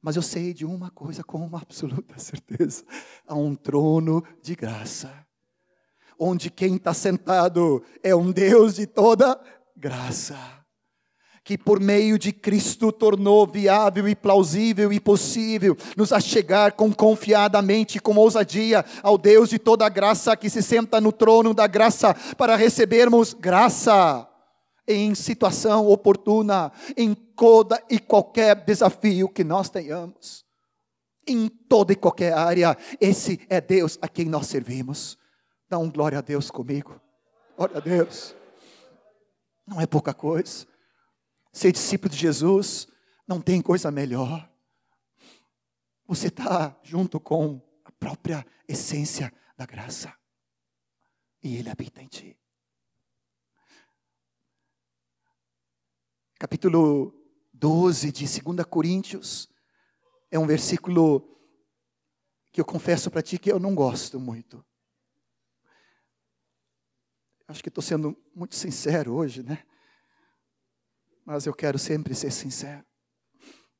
mas eu sei de uma coisa com uma absoluta certeza: há um trono de graça, onde quem está sentado é um Deus de toda graça que por meio de Cristo tornou viável e plausível e possível nos achegar com confiadamente, com ousadia ao Deus de toda graça que se senta no trono da graça para recebermos graça em situação oportuna, em toda e qualquer desafio que nós tenhamos. Em toda e qualquer área, esse é Deus a quem nós servimos. Dá um glória a Deus comigo. Glória a Deus. Não é pouca coisa. Ser discípulo de Jesus não tem coisa melhor. Você está junto com a própria essência da graça. E Ele habita em ti. Capítulo 12 de 2 Coríntios é um versículo que eu confesso para ti que eu não gosto muito. Acho que estou sendo muito sincero hoje, né? mas eu quero sempre ser sincero.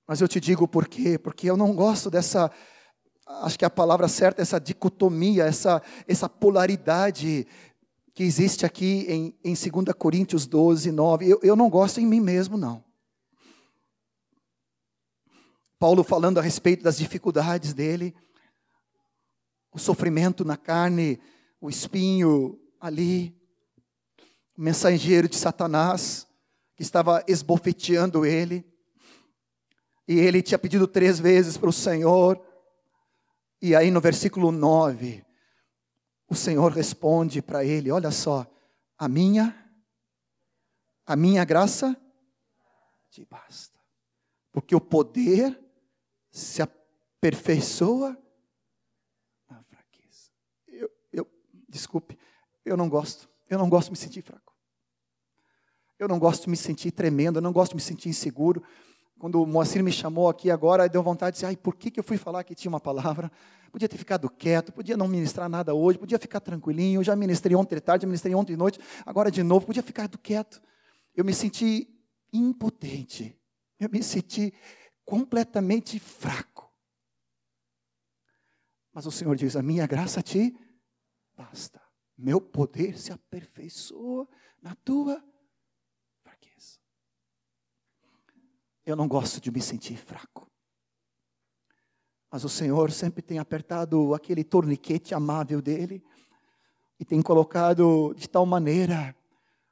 Mas eu te digo por quê? Porque eu não gosto dessa, acho que a palavra certa é essa dicotomia, essa, essa polaridade que existe aqui em, em 2 Coríntios 12, 9. Eu, eu não gosto em mim mesmo, não. Paulo falando a respeito das dificuldades dele, o sofrimento na carne, o espinho ali, o mensageiro de Satanás, que estava esbofeteando ele. E ele tinha pedido três vezes para o Senhor. E aí no versículo 9, o Senhor responde para ele: Olha só, a minha, a minha graça te basta. Porque o poder se aperfeiçoa na fraqueza. Eu, eu, desculpe, eu não gosto. Eu não gosto de me sentir fraco. Eu não gosto de me sentir tremendo, eu não gosto de me sentir inseguro. Quando o Moacir me chamou aqui agora, deu vontade de dizer, ai, por que, que eu fui falar que tinha uma palavra? Podia ter ficado quieto, podia não ministrar nada hoje, podia ficar tranquilinho, eu já ministrei ontem de tarde, já ministrei ontem de noite, agora de novo, podia ficar quieto. Eu me senti impotente, eu me senti completamente fraco. Mas o Senhor diz, a minha graça te basta, meu poder se aperfeiçoa na tua Eu não gosto de me sentir fraco. Mas o Senhor sempre tem apertado aquele torniquete amável dele e tem colocado de tal maneira,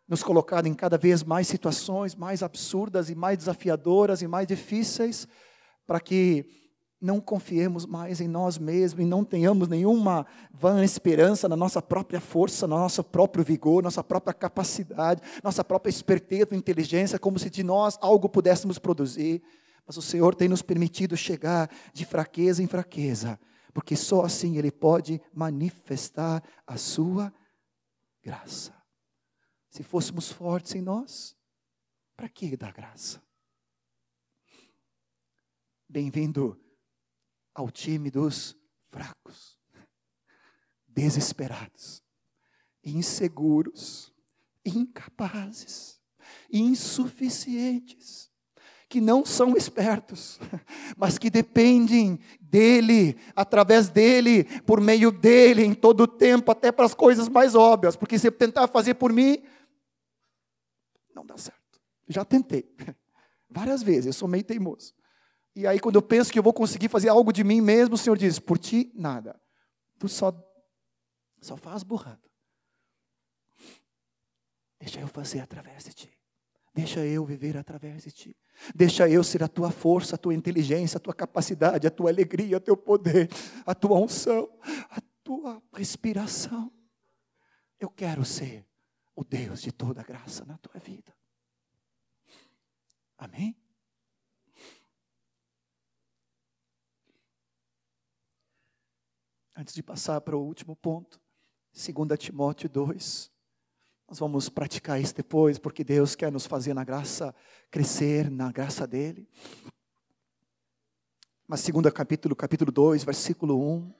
nos colocado em cada vez mais situações mais absurdas e mais desafiadoras e mais difíceis, para que não confiemos mais em nós mesmos e não tenhamos nenhuma vã esperança na nossa própria força, no nosso próprio vigor, nossa própria capacidade, nossa própria esperteza, inteligência, como se de nós algo pudéssemos produzir. Mas o Senhor tem nos permitido chegar de fraqueza em fraqueza, porque só assim Ele pode manifestar a Sua graça. Se fôssemos fortes em nós, para que dar graça? Bem-vindo ao time dos fracos, desesperados, inseguros, incapazes, insuficientes, que não são espertos, mas que dependem dele, através dele, por meio dele, em todo o tempo, até para as coisas mais óbvias, porque se eu tentar fazer por mim, não dá certo. Já tentei, várias vezes, eu sou meio teimoso. E aí, quando eu penso que eu vou conseguir fazer algo de mim mesmo, o Senhor diz: por ti, nada. Tu só, só faz burrada. Deixa eu fazer através de ti. Deixa eu viver através de ti. Deixa eu ser a tua força, a tua inteligência, a tua capacidade, a tua alegria, o teu poder, a tua unção, a tua respiração. Eu quero ser o Deus de toda graça na tua vida. Amém? Antes de passar para o último ponto, 2 Timóteo 2. Nós vamos praticar isso depois, porque Deus quer nos fazer na graça, crescer na graça dEle. Mas segundo capítulo, capítulo 2, versículo 1.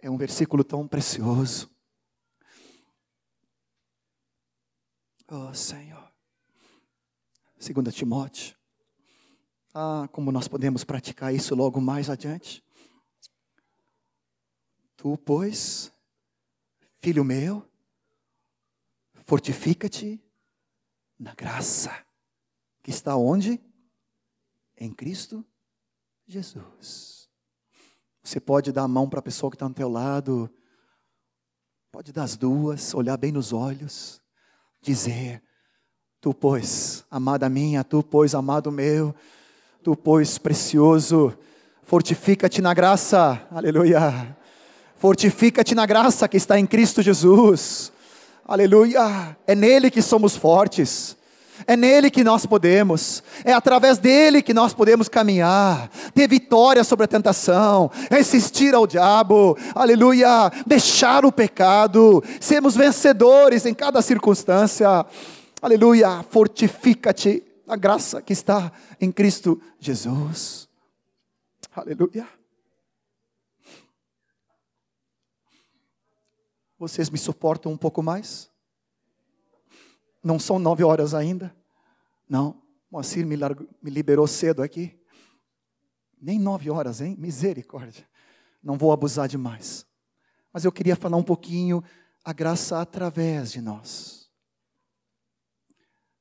É um versículo tão precioso. Oh Senhor. Segunda Timóteo ah, como nós podemos praticar isso logo mais adiante? Tu, pois, filho meu, fortifica-te na graça que está onde? Em Cristo Jesus. Você pode dar a mão para a pessoa que está ao teu lado, pode dar as duas, olhar bem nos olhos, dizer: Tu, pois, amada minha, tu, pois, amado meu, Tu, pois, precioso, fortifica-te na graça, aleluia. Fortifica-te na graça que está em Cristo Jesus, aleluia. É nele que somos fortes. É nele que nós podemos, é através dele que nós podemos caminhar, ter vitória sobre a tentação, resistir ao diabo, aleluia, deixar o pecado, sermos vencedores em cada circunstância, aleluia, fortifica-te a graça que está em Cristo Jesus. Aleluia. Vocês me suportam um pouco mais? Não são nove horas ainda? Não. Moacir me, largou, me liberou cedo aqui. Nem nove horas, hein? Misericórdia. Não vou abusar demais. Mas eu queria falar um pouquinho a graça através de nós.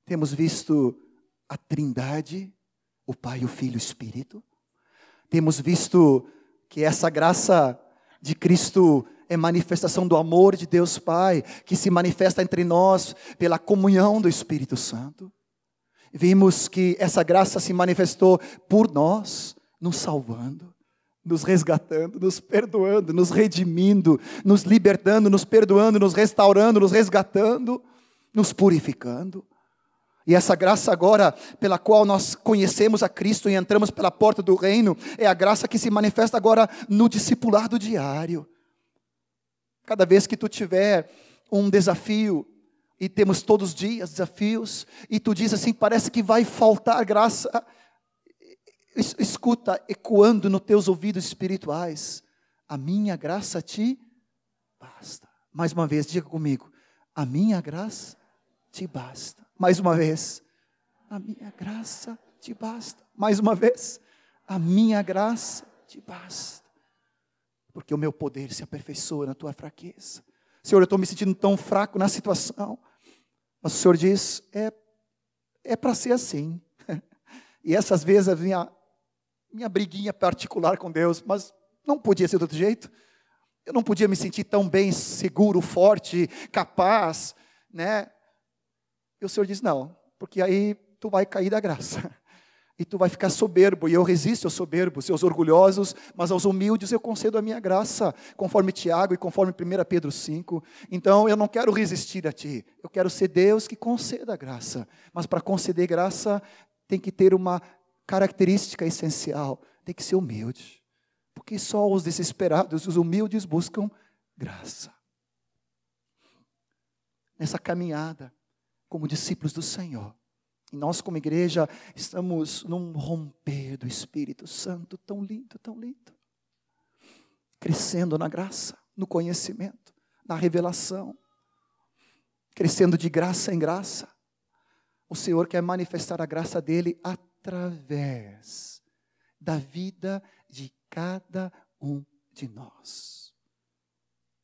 Temos visto a Trindade, o Pai, o Filho e o Espírito. Temos visto que essa graça de Cristo é manifestação do amor de Deus Pai, que se manifesta entre nós pela comunhão do Espírito Santo. Vimos que essa graça se manifestou por nós, nos salvando, nos resgatando, nos perdoando, nos redimindo, nos libertando, nos perdoando, nos restaurando, nos resgatando, nos purificando. E essa graça agora, pela qual nós conhecemos a Cristo e entramos pela porta do reino, é a graça que se manifesta agora no discipulado diário. Cada vez que tu tiver um desafio, e temos todos os dias desafios, e tu diz assim: parece que vai faltar graça. Escuta, ecoando nos teus ouvidos espirituais: a minha graça te basta. Mais uma vez, diga comigo: a minha graça te basta. Mais uma vez, a minha graça te basta. Mais uma vez, a minha graça te basta. Porque o meu poder se aperfeiçoa na tua fraqueza. Senhor, eu estou me sentindo tão fraco na situação. Mas o Senhor diz: é, é para ser assim. E essas vezes a minha, minha briguinha particular com Deus, mas não podia ser de outro jeito. Eu não podia me sentir tão bem, seguro, forte, capaz, né? E o Senhor diz: não, porque aí tu vai cair da graça. e tu vai ficar soberbo, e eu resisto aos soberbos, aos orgulhosos, mas aos humildes eu concedo a minha graça, conforme Tiago e conforme 1 Pedro 5. Então eu não quero resistir a ti, eu quero ser Deus que conceda a graça, mas para conceder graça tem que ter uma característica essencial: tem que ser humilde, porque só os desesperados, os humildes buscam graça. Nessa caminhada, como discípulos do Senhor, e nós, como igreja, estamos num romper do Espírito Santo tão lindo, tão lindo. Crescendo na graça, no conhecimento, na revelação. Crescendo de graça em graça. O Senhor quer manifestar a graça dele através da vida de cada um de nós.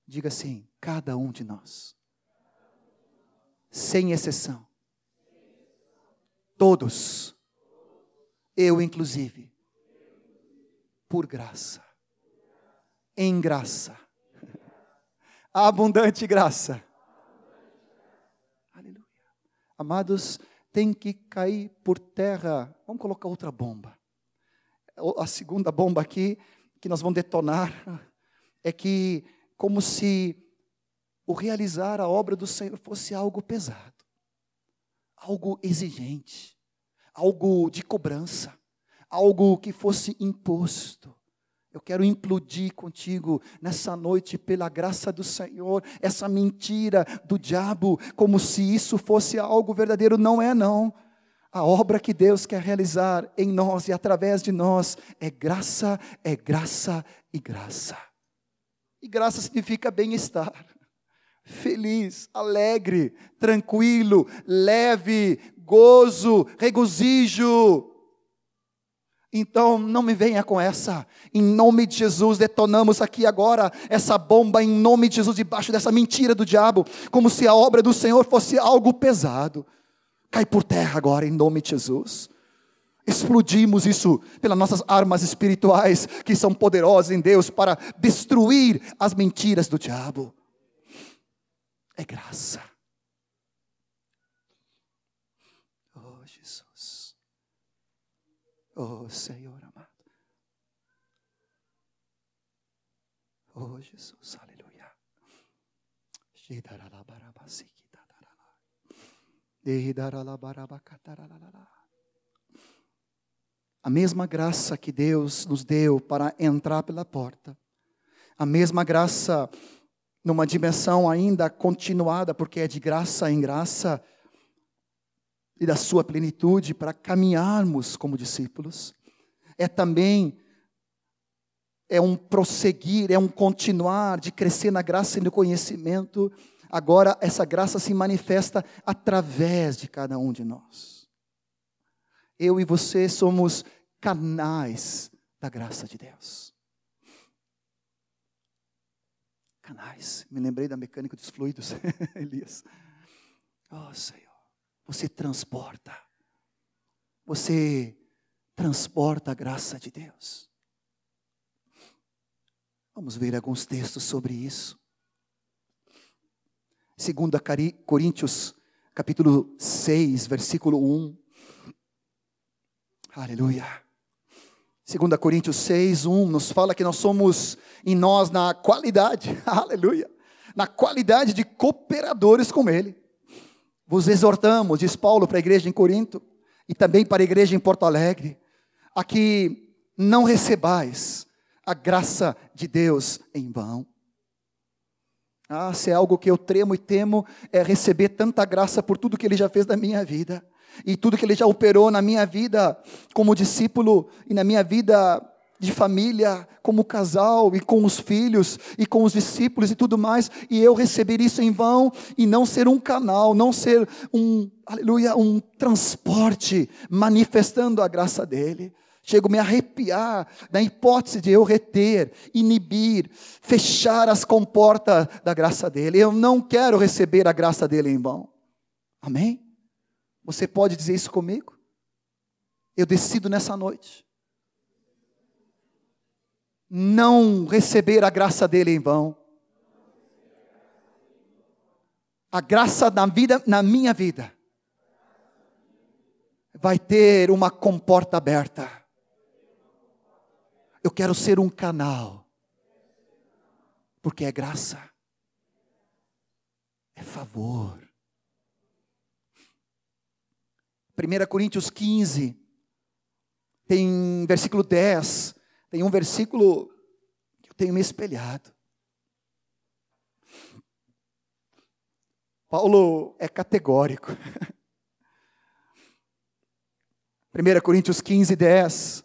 Diga assim: cada um de nós. Sem exceção Todos. Eu, inclusive. Por graça. Em graça. Abundante graça. Aleluia. Amados, tem que cair por terra. Vamos colocar outra bomba. A segunda bomba aqui, que nós vamos detonar, é que, como se o realizar a obra do Senhor fosse algo pesado algo exigente, algo de cobrança, algo que fosse imposto. Eu quero implodir contigo nessa noite, pela graça do Senhor, essa mentira do diabo, como se isso fosse algo verdadeiro. Não é, não. A obra que Deus quer realizar em nós e através de nós é graça, é graça e graça. E graça significa bem-estar feliz, alegre, tranquilo, leve, gozo, regozijo. Então, não me venha com essa. Em nome de Jesus, detonamos aqui agora essa bomba, em nome de Jesus, debaixo dessa mentira do diabo, como se a obra do Senhor fosse algo pesado. Cai por terra agora, em nome de Jesus. Explodimos isso pelas nossas armas espirituais, que são poderosas em Deus para destruir as mentiras do diabo é graça. Oh, Jesus. Oh, Senhor amado. Oh, Jesus, aleluia. A mesma graça que Deus nos deu para entrar pela porta, a mesma graça numa dimensão ainda continuada, porque é de graça em graça e da sua plenitude para caminharmos como discípulos. É também é um prosseguir, é um continuar de crescer na graça e no conhecimento. Agora essa graça se manifesta através de cada um de nós. Eu e você somos canais da graça de Deus. Canais. Me lembrei da mecânica dos fluidos, Elias. Oh, Senhor, você transporta. Você transporta a graça de Deus. Vamos ver alguns textos sobre isso. 2 Coríntios, capítulo 6, versículo 1. Aleluia. 2 Coríntios 6, 1 nos fala que nós somos em nós na qualidade, aleluia, na qualidade de cooperadores com Ele. Vos exortamos, diz Paulo para a igreja em Corinto e também para a igreja em Porto Alegre, a que não recebais a graça de Deus em vão. Ah, se é algo que eu tremo e temo, é receber tanta graça por tudo que Ele já fez na minha vida e tudo que Ele já operou na minha vida como discípulo e na minha vida de família, como casal e com os filhos e com os discípulos e tudo mais, e eu receber isso em vão e não ser um canal, não ser um, aleluia, um transporte manifestando a graça dele. Chego a me arrepiar na hipótese de eu reter, inibir, fechar as comportas da graça dele. Eu não quero receber a graça dele em vão. Amém? Você pode dizer isso comigo? Eu decido nessa noite não receber a graça dele em vão. A graça na vida, na minha vida, vai ter uma comporta aberta. Eu quero ser um canal, porque é graça, é favor. 1 Coríntios 15, tem versículo 10, tem um versículo que eu tenho me espelhado. Paulo é categórico. 1 Coríntios 15, 10.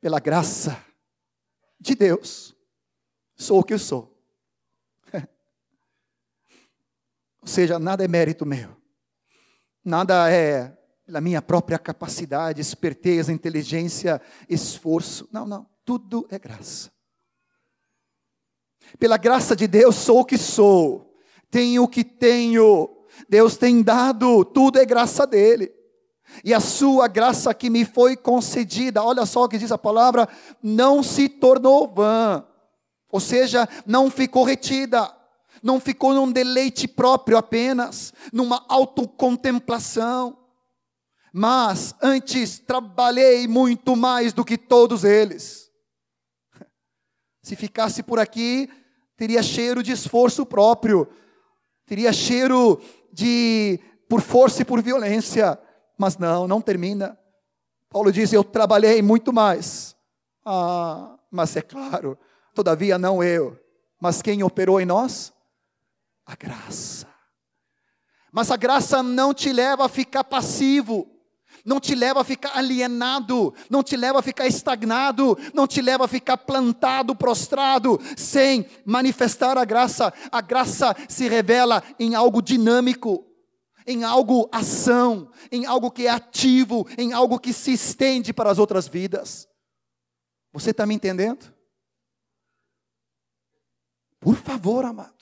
Pela graça de Deus, sou o que eu sou. Ou seja, nada é mérito meu. Nada é pela minha própria capacidade, esperteza, inteligência, esforço. Não, não. Tudo é graça. Pela graça de Deus, sou o que sou. Tenho o que tenho. Deus tem dado. Tudo é graça dele. E a sua graça que me foi concedida, olha só o que diz a palavra, não se tornou vã. Ou seja, não ficou retida não ficou num deleite próprio apenas, numa autocontemplação, mas antes trabalhei muito mais do que todos eles. Se ficasse por aqui, teria cheiro de esforço próprio, teria cheiro de por força e por violência, mas não, não termina. Paulo diz: Eu trabalhei muito mais. Ah, mas é claro, todavia não eu, mas quem operou em nós? A graça. Mas a graça não te leva a ficar passivo, não te leva a ficar alienado, não te leva a ficar estagnado, não te leva a ficar plantado, prostrado, sem manifestar a graça. A graça se revela em algo dinâmico, em algo ação, em algo que é ativo, em algo que se estende para as outras vidas. Você está me entendendo? Por favor, amado.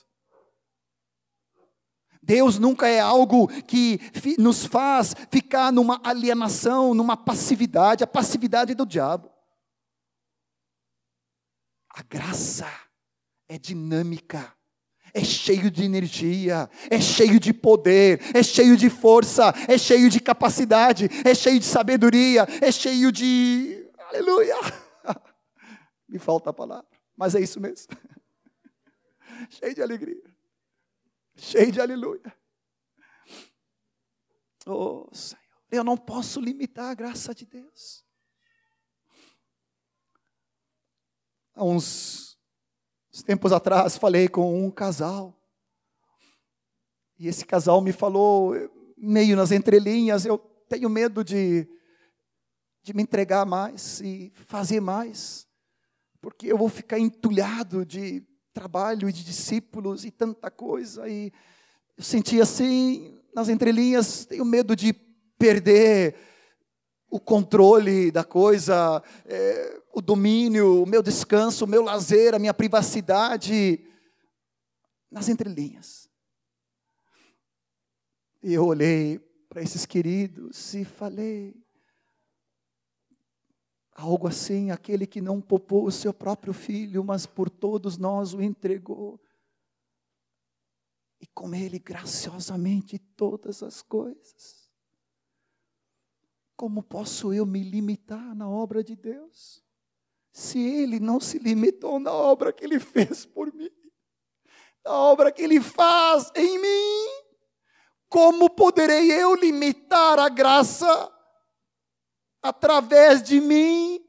Deus nunca é algo que nos faz ficar numa alienação, numa passividade, a passividade do diabo. A graça é dinâmica, é cheio de energia, é cheio de poder, é cheio de força, é cheio de capacidade, é cheio de sabedoria, é cheio de. Aleluia! Me falta a palavra, mas é isso mesmo. cheio de alegria cheio de aleluia. Oh, Senhor, eu não posso limitar a graça de Deus. Há uns, uns tempos atrás falei com um casal. E esse casal me falou, meio nas entrelinhas, eu tenho medo de, de me entregar mais e fazer mais, porque eu vou ficar entulhado de trabalho e de discípulos e tanta coisa. E eu senti assim, nas entrelinhas, tenho medo de perder o controle da coisa, é, o domínio, o meu descanso, o meu lazer, a minha privacidade, nas entrelinhas. E eu olhei para esses queridos e falei, Algo assim, aquele que não poupou o seu próprio filho, mas por todos nós o entregou. E com ele graciosamente todas as coisas. Como posso eu me limitar na obra de Deus? Se ele não se limitou na obra que ele fez por mim, na obra que ele faz em mim, como poderei eu limitar a graça através de mim,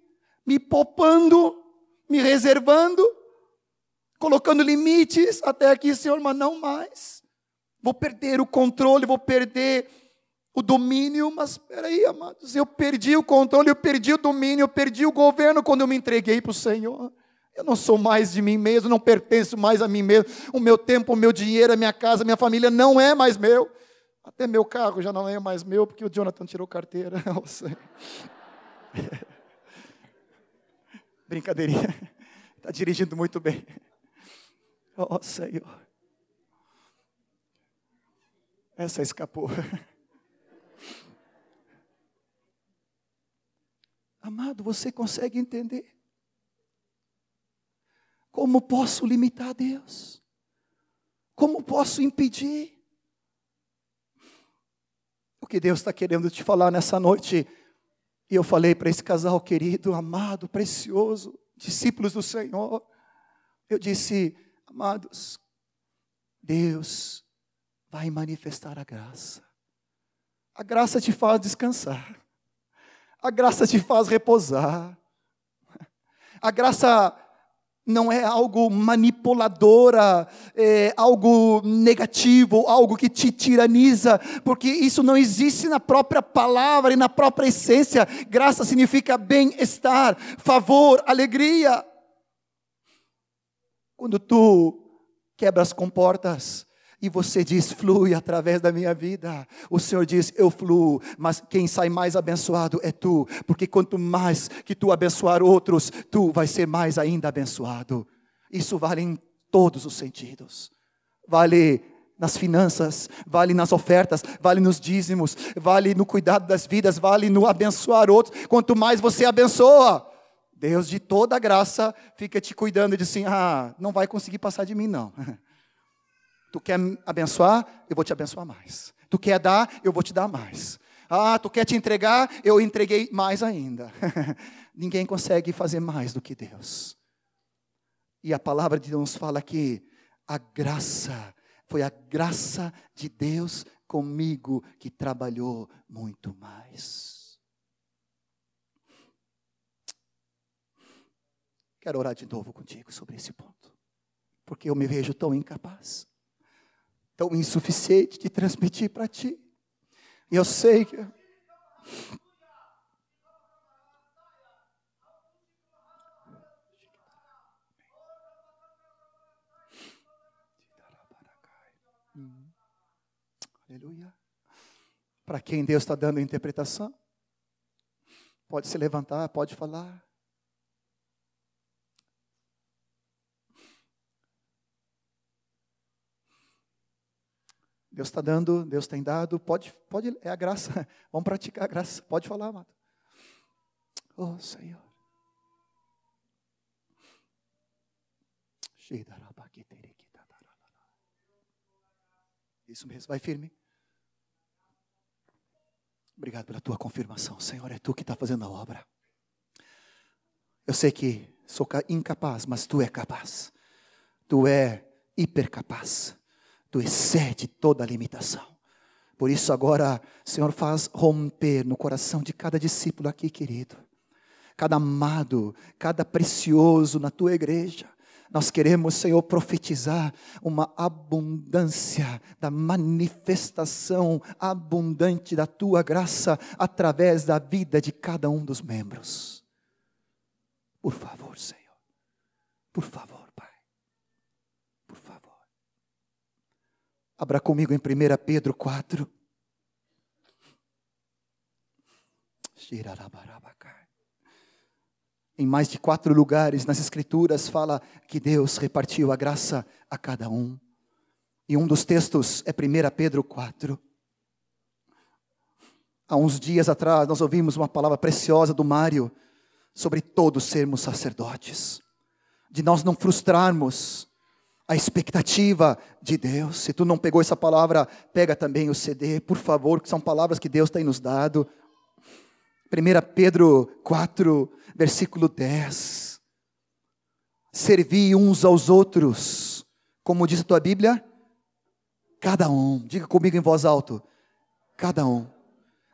me poupando, me reservando, colocando limites até aqui, Senhor, mas não mais. Vou perder o controle, vou perder o domínio, mas espera aí, amados, eu perdi o controle, eu perdi o domínio, eu perdi o governo quando eu me entreguei para o Senhor. Eu não sou mais de mim mesmo, não pertenço mais a mim mesmo. O meu tempo, o meu dinheiro, a minha casa, a minha família não é mais meu. Até meu carro já não é mais meu, porque o Jonathan tirou carteira. Brincadeirinha. Está dirigindo muito bem. Oh, Senhor. Essa escapou. Amado, você consegue entender? Como posso limitar Deus? Como posso impedir? Que Deus está querendo te falar nessa noite. E eu falei para esse casal querido, amado, precioso, discípulos do Senhor. Eu disse, amados, Deus vai manifestar a graça. A graça te faz descansar. A graça te faz repousar. A graça não é algo manipuladora, é algo negativo, algo que te tiraniza, porque isso não existe na própria palavra e na própria essência. Graça significa bem-estar, favor, alegria. Quando tu quebras comportas, e você diz, flui através da minha vida. O Senhor diz, eu fluo, mas quem sai mais abençoado é tu, porque quanto mais que tu abençoar outros, tu vai ser mais ainda abençoado. Isso vale em todos os sentidos. Vale nas finanças, vale nas ofertas, vale nos dízimos, vale no cuidado das vidas, vale no abençoar outros. Quanto mais você abençoa, Deus de toda graça fica te cuidando e diz assim: ah, não vai conseguir passar de mim, não. Tu quer abençoar? Eu vou te abençoar mais. Tu quer dar? Eu vou te dar mais. Ah, tu quer te entregar? Eu entreguei mais ainda. Ninguém consegue fazer mais do que Deus. E a palavra de Deus fala que a graça, foi a graça de Deus comigo que trabalhou muito mais. Quero orar de novo contigo sobre esse ponto, porque eu me vejo tão incapaz tão insuficiente de transmitir para ti. E eu sei que. Aleluia. Para quem Deus está dando interpretação, pode se levantar, pode falar. Deus está dando, Deus tem dado, pode, pode, é a graça. Vamos praticar a graça. Pode falar, amado. Oh, Senhor. Isso mesmo, vai firme. Obrigado pela tua confirmação, Senhor. É tu que está fazendo a obra. Eu sei que sou incapaz, mas tu é capaz. Tu é hipercapaz. Tu excede toda limitação. Por isso, agora, Senhor, faz romper no coração de cada discípulo aqui, querido, cada amado, cada precioso na tua igreja. Nós queremos, Senhor, profetizar uma abundância da manifestação abundante da tua graça através da vida de cada um dos membros. Por favor, Senhor. Por favor. Abra comigo em 1 Pedro 4. Em mais de quatro lugares nas Escrituras fala que Deus repartiu a graça a cada um. E um dos textos é 1 Pedro 4. Há uns dias atrás nós ouvimos uma palavra preciosa do Mário sobre todos sermos sacerdotes, de nós não frustrarmos a expectativa de Deus. Se tu não pegou essa palavra, pega também o CD, por favor, que são palavras que Deus tem nos dado. 1 Pedro 4, versículo 10. Servi uns aos outros, como diz a tua Bíblia, cada um. Diga comigo em voz alta. Cada um.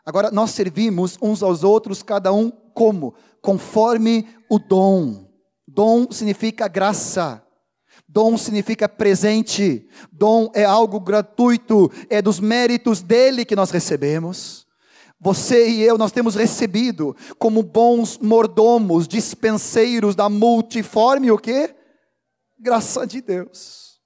Agora, nós servimos uns aos outros, cada um como? Conforme o dom. Dom significa graça. Dom significa presente, dom é algo gratuito, é dos méritos dele que nós recebemos. Você e eu, nós temos recebido como bons mordomos, dispenseiros da multiforme o quê? Graça de Deus.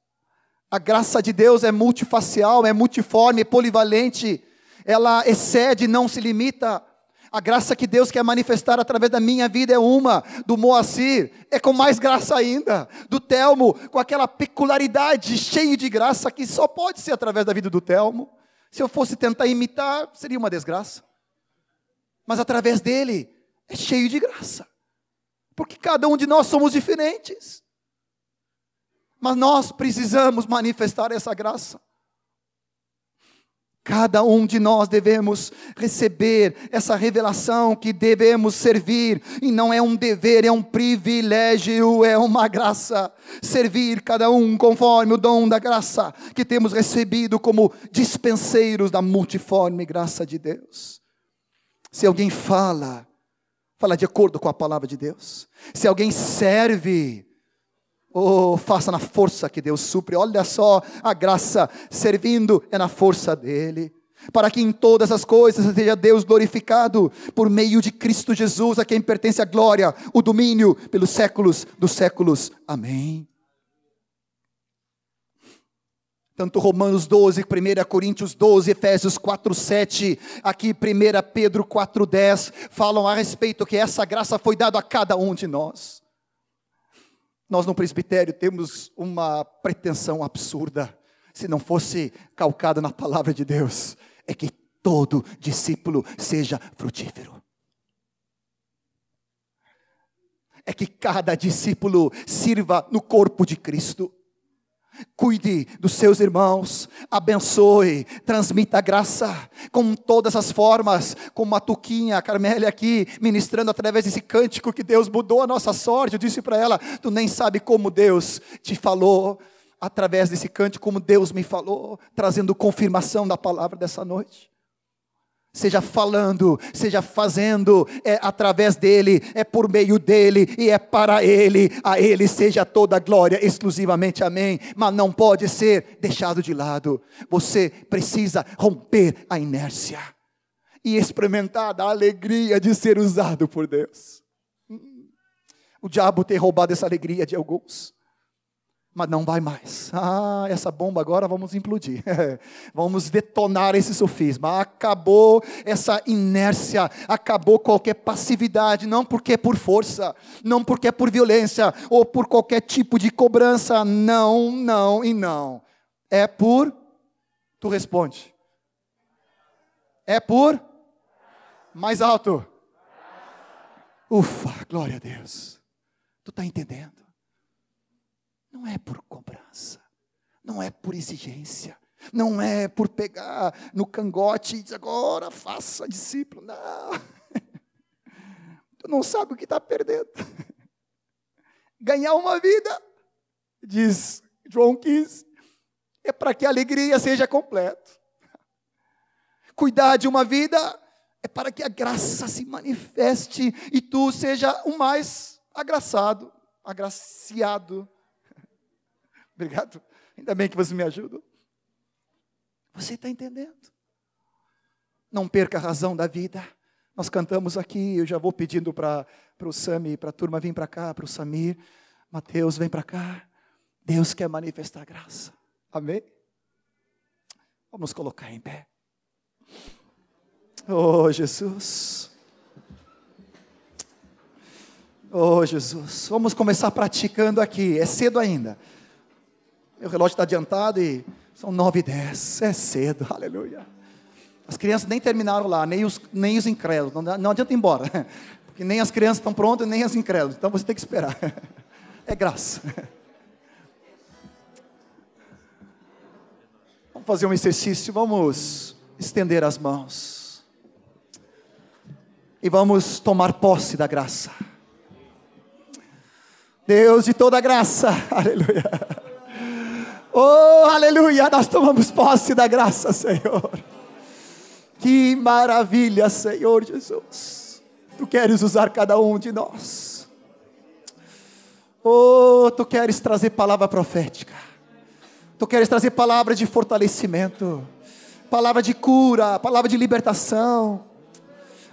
A graça de Deus é multifacial, é multiforme, é polivalente. Ela excede, não se limita a graça que Deus quer manifestar através da minha vida é uma, do Moacir é com mais graça ainda, do Telmo com aquela peculiaridade cheio de graça que só pode ser através da vida do Telmo. Se eu fosse tentar imitar, seria uma desgraça. Mas através dele é cheio de graça. Porque cada um de nós somos diferentes. Mas nós precisamos manifestar essa graça. Cada um de nós devemos receber essa revelação que devemos servir, e não é um dever, é um privilégio, é uma graça. Servir cada um conforme o dom da graça que temos recebido como dispenseiros da multiforme graça de Deus. Se alguém fala, fala de acordo com a palavra de Deus. Se alguém serve, Oh, faça na força que Deus supre. Olha só a graça servindo é na força dele. Para que em todas as coisas seja Deus glorificado por meio de Cristo Jesus, a quem pertence a glória, o domínio pelos séculos dos séculos. Amém. Tanto Romanos 12, 1 Coríntios 12, Efésios 4, 7, aqui 1 Pedro 4, 10, falam a respeito que essa graça foi dada a cada um de nós. Nós no presbitério temos uma pretensão absurda, se não fosse calcada na palavra de Deus, é que todo discípulo seja frutífero. É que cada discípulo sirva no corpo de Cristo. Cuide dos seus irmãos, abençoe, transmita graça com todas as formas, como a Tuquinha, a Carmélia aqui, ministrando através desse cântico que Deus mudou a nossa sorte. Eu disse para ela: Tu nem sabe como Deus te falou através desse cântico, como Deus me falou, trazendo confirmação da palavra dessa noite seja falando, seja fazendo, é através dele, é por meio dele e é para ele, a ele seja toda a glória exclusivamente, amém. Mas não pode ser deixado de lado, você precisa romper a inércia e experimentar a alegria de ser usado por Deus. O diabo tem roubado essa alegria de alguns mas não vai mais. Ah, essa bomba agora vamos implodir. vamos detonar esse sofisma. Acabou essa inércia, acabou qualquer passividade, não porque é por força, não porque é por violência ou por qualquer tipo de cobrança. Não, não e não. É por tu responde. É por mais alto. Ufa, glória a Deus. Tu está entendendo? Não é por cobrança, não é por exigência, não é por pegar no cangote e dizer agora faça discípulo. Não. Tu não sabe o que está perdendo. Ganhar uma vida, diz João 15, é para que a alegria seja completa. Cuidar de uma vida é para que a graça se manifeste e tu seja o mais agraçado, agraciado Obrigado. Ainda bem que você me ajuda. Você está entendendo? Não perca a razão da vida. Nós cantamos aqui, eu já vou pedindo para o Sami, para a turma vir para cá, para o Samir. Mateus, vem para cá. Deus quer manifestar graça. Amém? Vamos colocar em pé. Oh, Jesus. Oh, Jesus. Vamos começar praticando aqui. É cedo ainda. Meu relógio está adiantado e são nove e dez. É cedo, aleluia. As crianças nem terminaram lá, nem os, nem os incrédulos. Não, não adianta ir embora. Porque nem as crianças estão prontas, nem as incrédulos. Então você tem que esperar. É graça. Vamos fazer um exercício, vamos estender as mãos. E vamos tomar posse da graça. Deus de toda graça, aleluia. Oh, aleluia, nós tomamos posse da graça, Senhor. Que maravilha, Senhor Jesus. Tu queres usar cada um de nós. Oh, tu queres trazer palavra profética. Tu queres trazer palavra de fortalecimento, palavra de cura, palavra de libertação,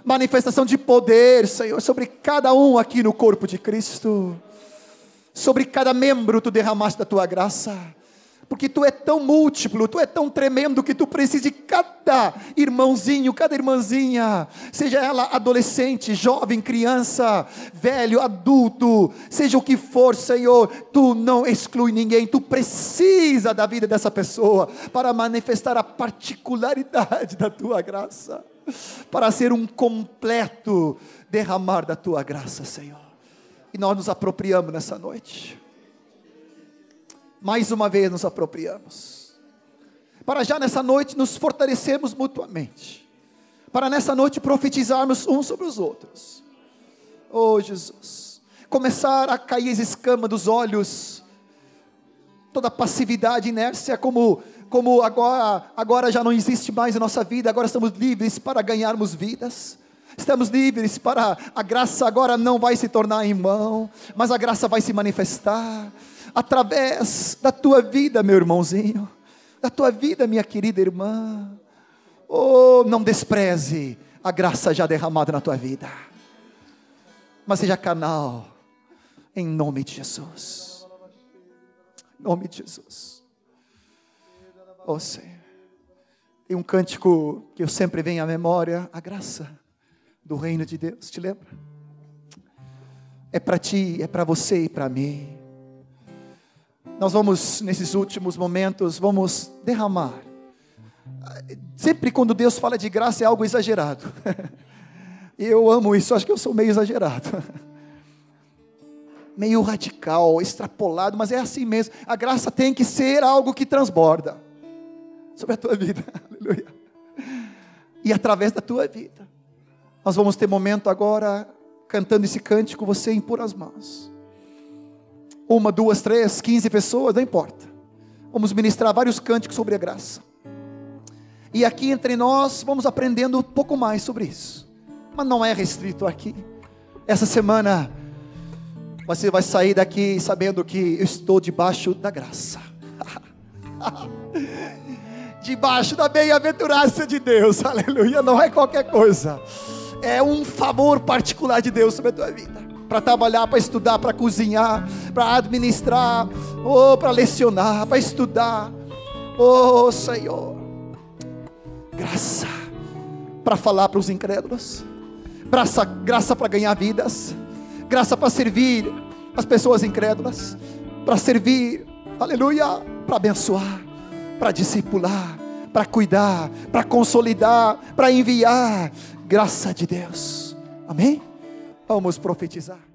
manifestação de poder, Senhor, sobre cada um aqui no corpo de Cristo. Sobre cada membro tu derramaste da tua graça porque tu é tão múltiplo, tu é tão tremendo que tu precisa de cada irmãozinho, cada irmãzinha, seja ela adolescente, jovem, criança, velho, adulto, seja o que for, Senhor, tu não exclui ninguém, tu precisa da vida dessa pessoa para manifestar a particularidade da tua graça, para ser um completo derramar da tua graça, Senhor. E nós nos apropriamos nessa noite mais uma vez nos apropriamos. para já nessa noite nos fortalecermos mutuamente, para nessa noite profetizarmos uns sobre os outros. Oh Jesus, começar a cair as escamas dos olhos, toda passividade, inércia, como, como agora, agora já não existe mais na nossa vida, agora estamos livres para ganharmos vidas. Estamos livres para a graça agora não vai se tornar em mão, mas a graça vai se manifestar através da tua vida, meu irmãozinho da tua vida, minha querida irmã. Oh, não despreze a graça já derramada na tua vida, mas seja canal, em nome de Jesus. Em nome de Jesus. Oh Senhor. Tem um cântico que eu sempre venho à memória, a graça do reino de Deus, te lembra? É para ti, é para você e para mim nós vamos, nesses últimos momentos, vamos derramar. Sempre quando Deus fala de graça é algo exagerado. Eu amo isso, acho que eu sou meio exagerado. Meio radical, extrapolado, mas é assim mesmo. A graça tem que ser algo que transborda sobre a tua vida. Aleluia. E através da tua vida. Nós vamos ter momento agora, cantando esse cântico, você impor as mãos uma, duas, três, quinze pessoas, não importa. Vamos ministrar vários cânticos sobre a graça. E aqui entre nós vamos aprendendo um pouco mais sobre isso. Mas não é restrito aqui. Essa semana você vai sair daqui sabendo que eu estou debaixo da graça. debaixo da bem-aventurança de Deus. Aleluia, não é qualquer coisa. É um favor particular de Deus sobre a tua vida para trabalhar, para estudar, para cozinhar, para administrar, ou para lecionar, para estudar. Oh Senhor, graça para falar para os incrédulos, graça, graça para ganhar vidas, graça para servir as pessoas incrédulas, para servir, aleluia, para abençoar, para discipular, para cuidar, para consolidar, para enviar, graça de Deus, amém? Vamos profetizar.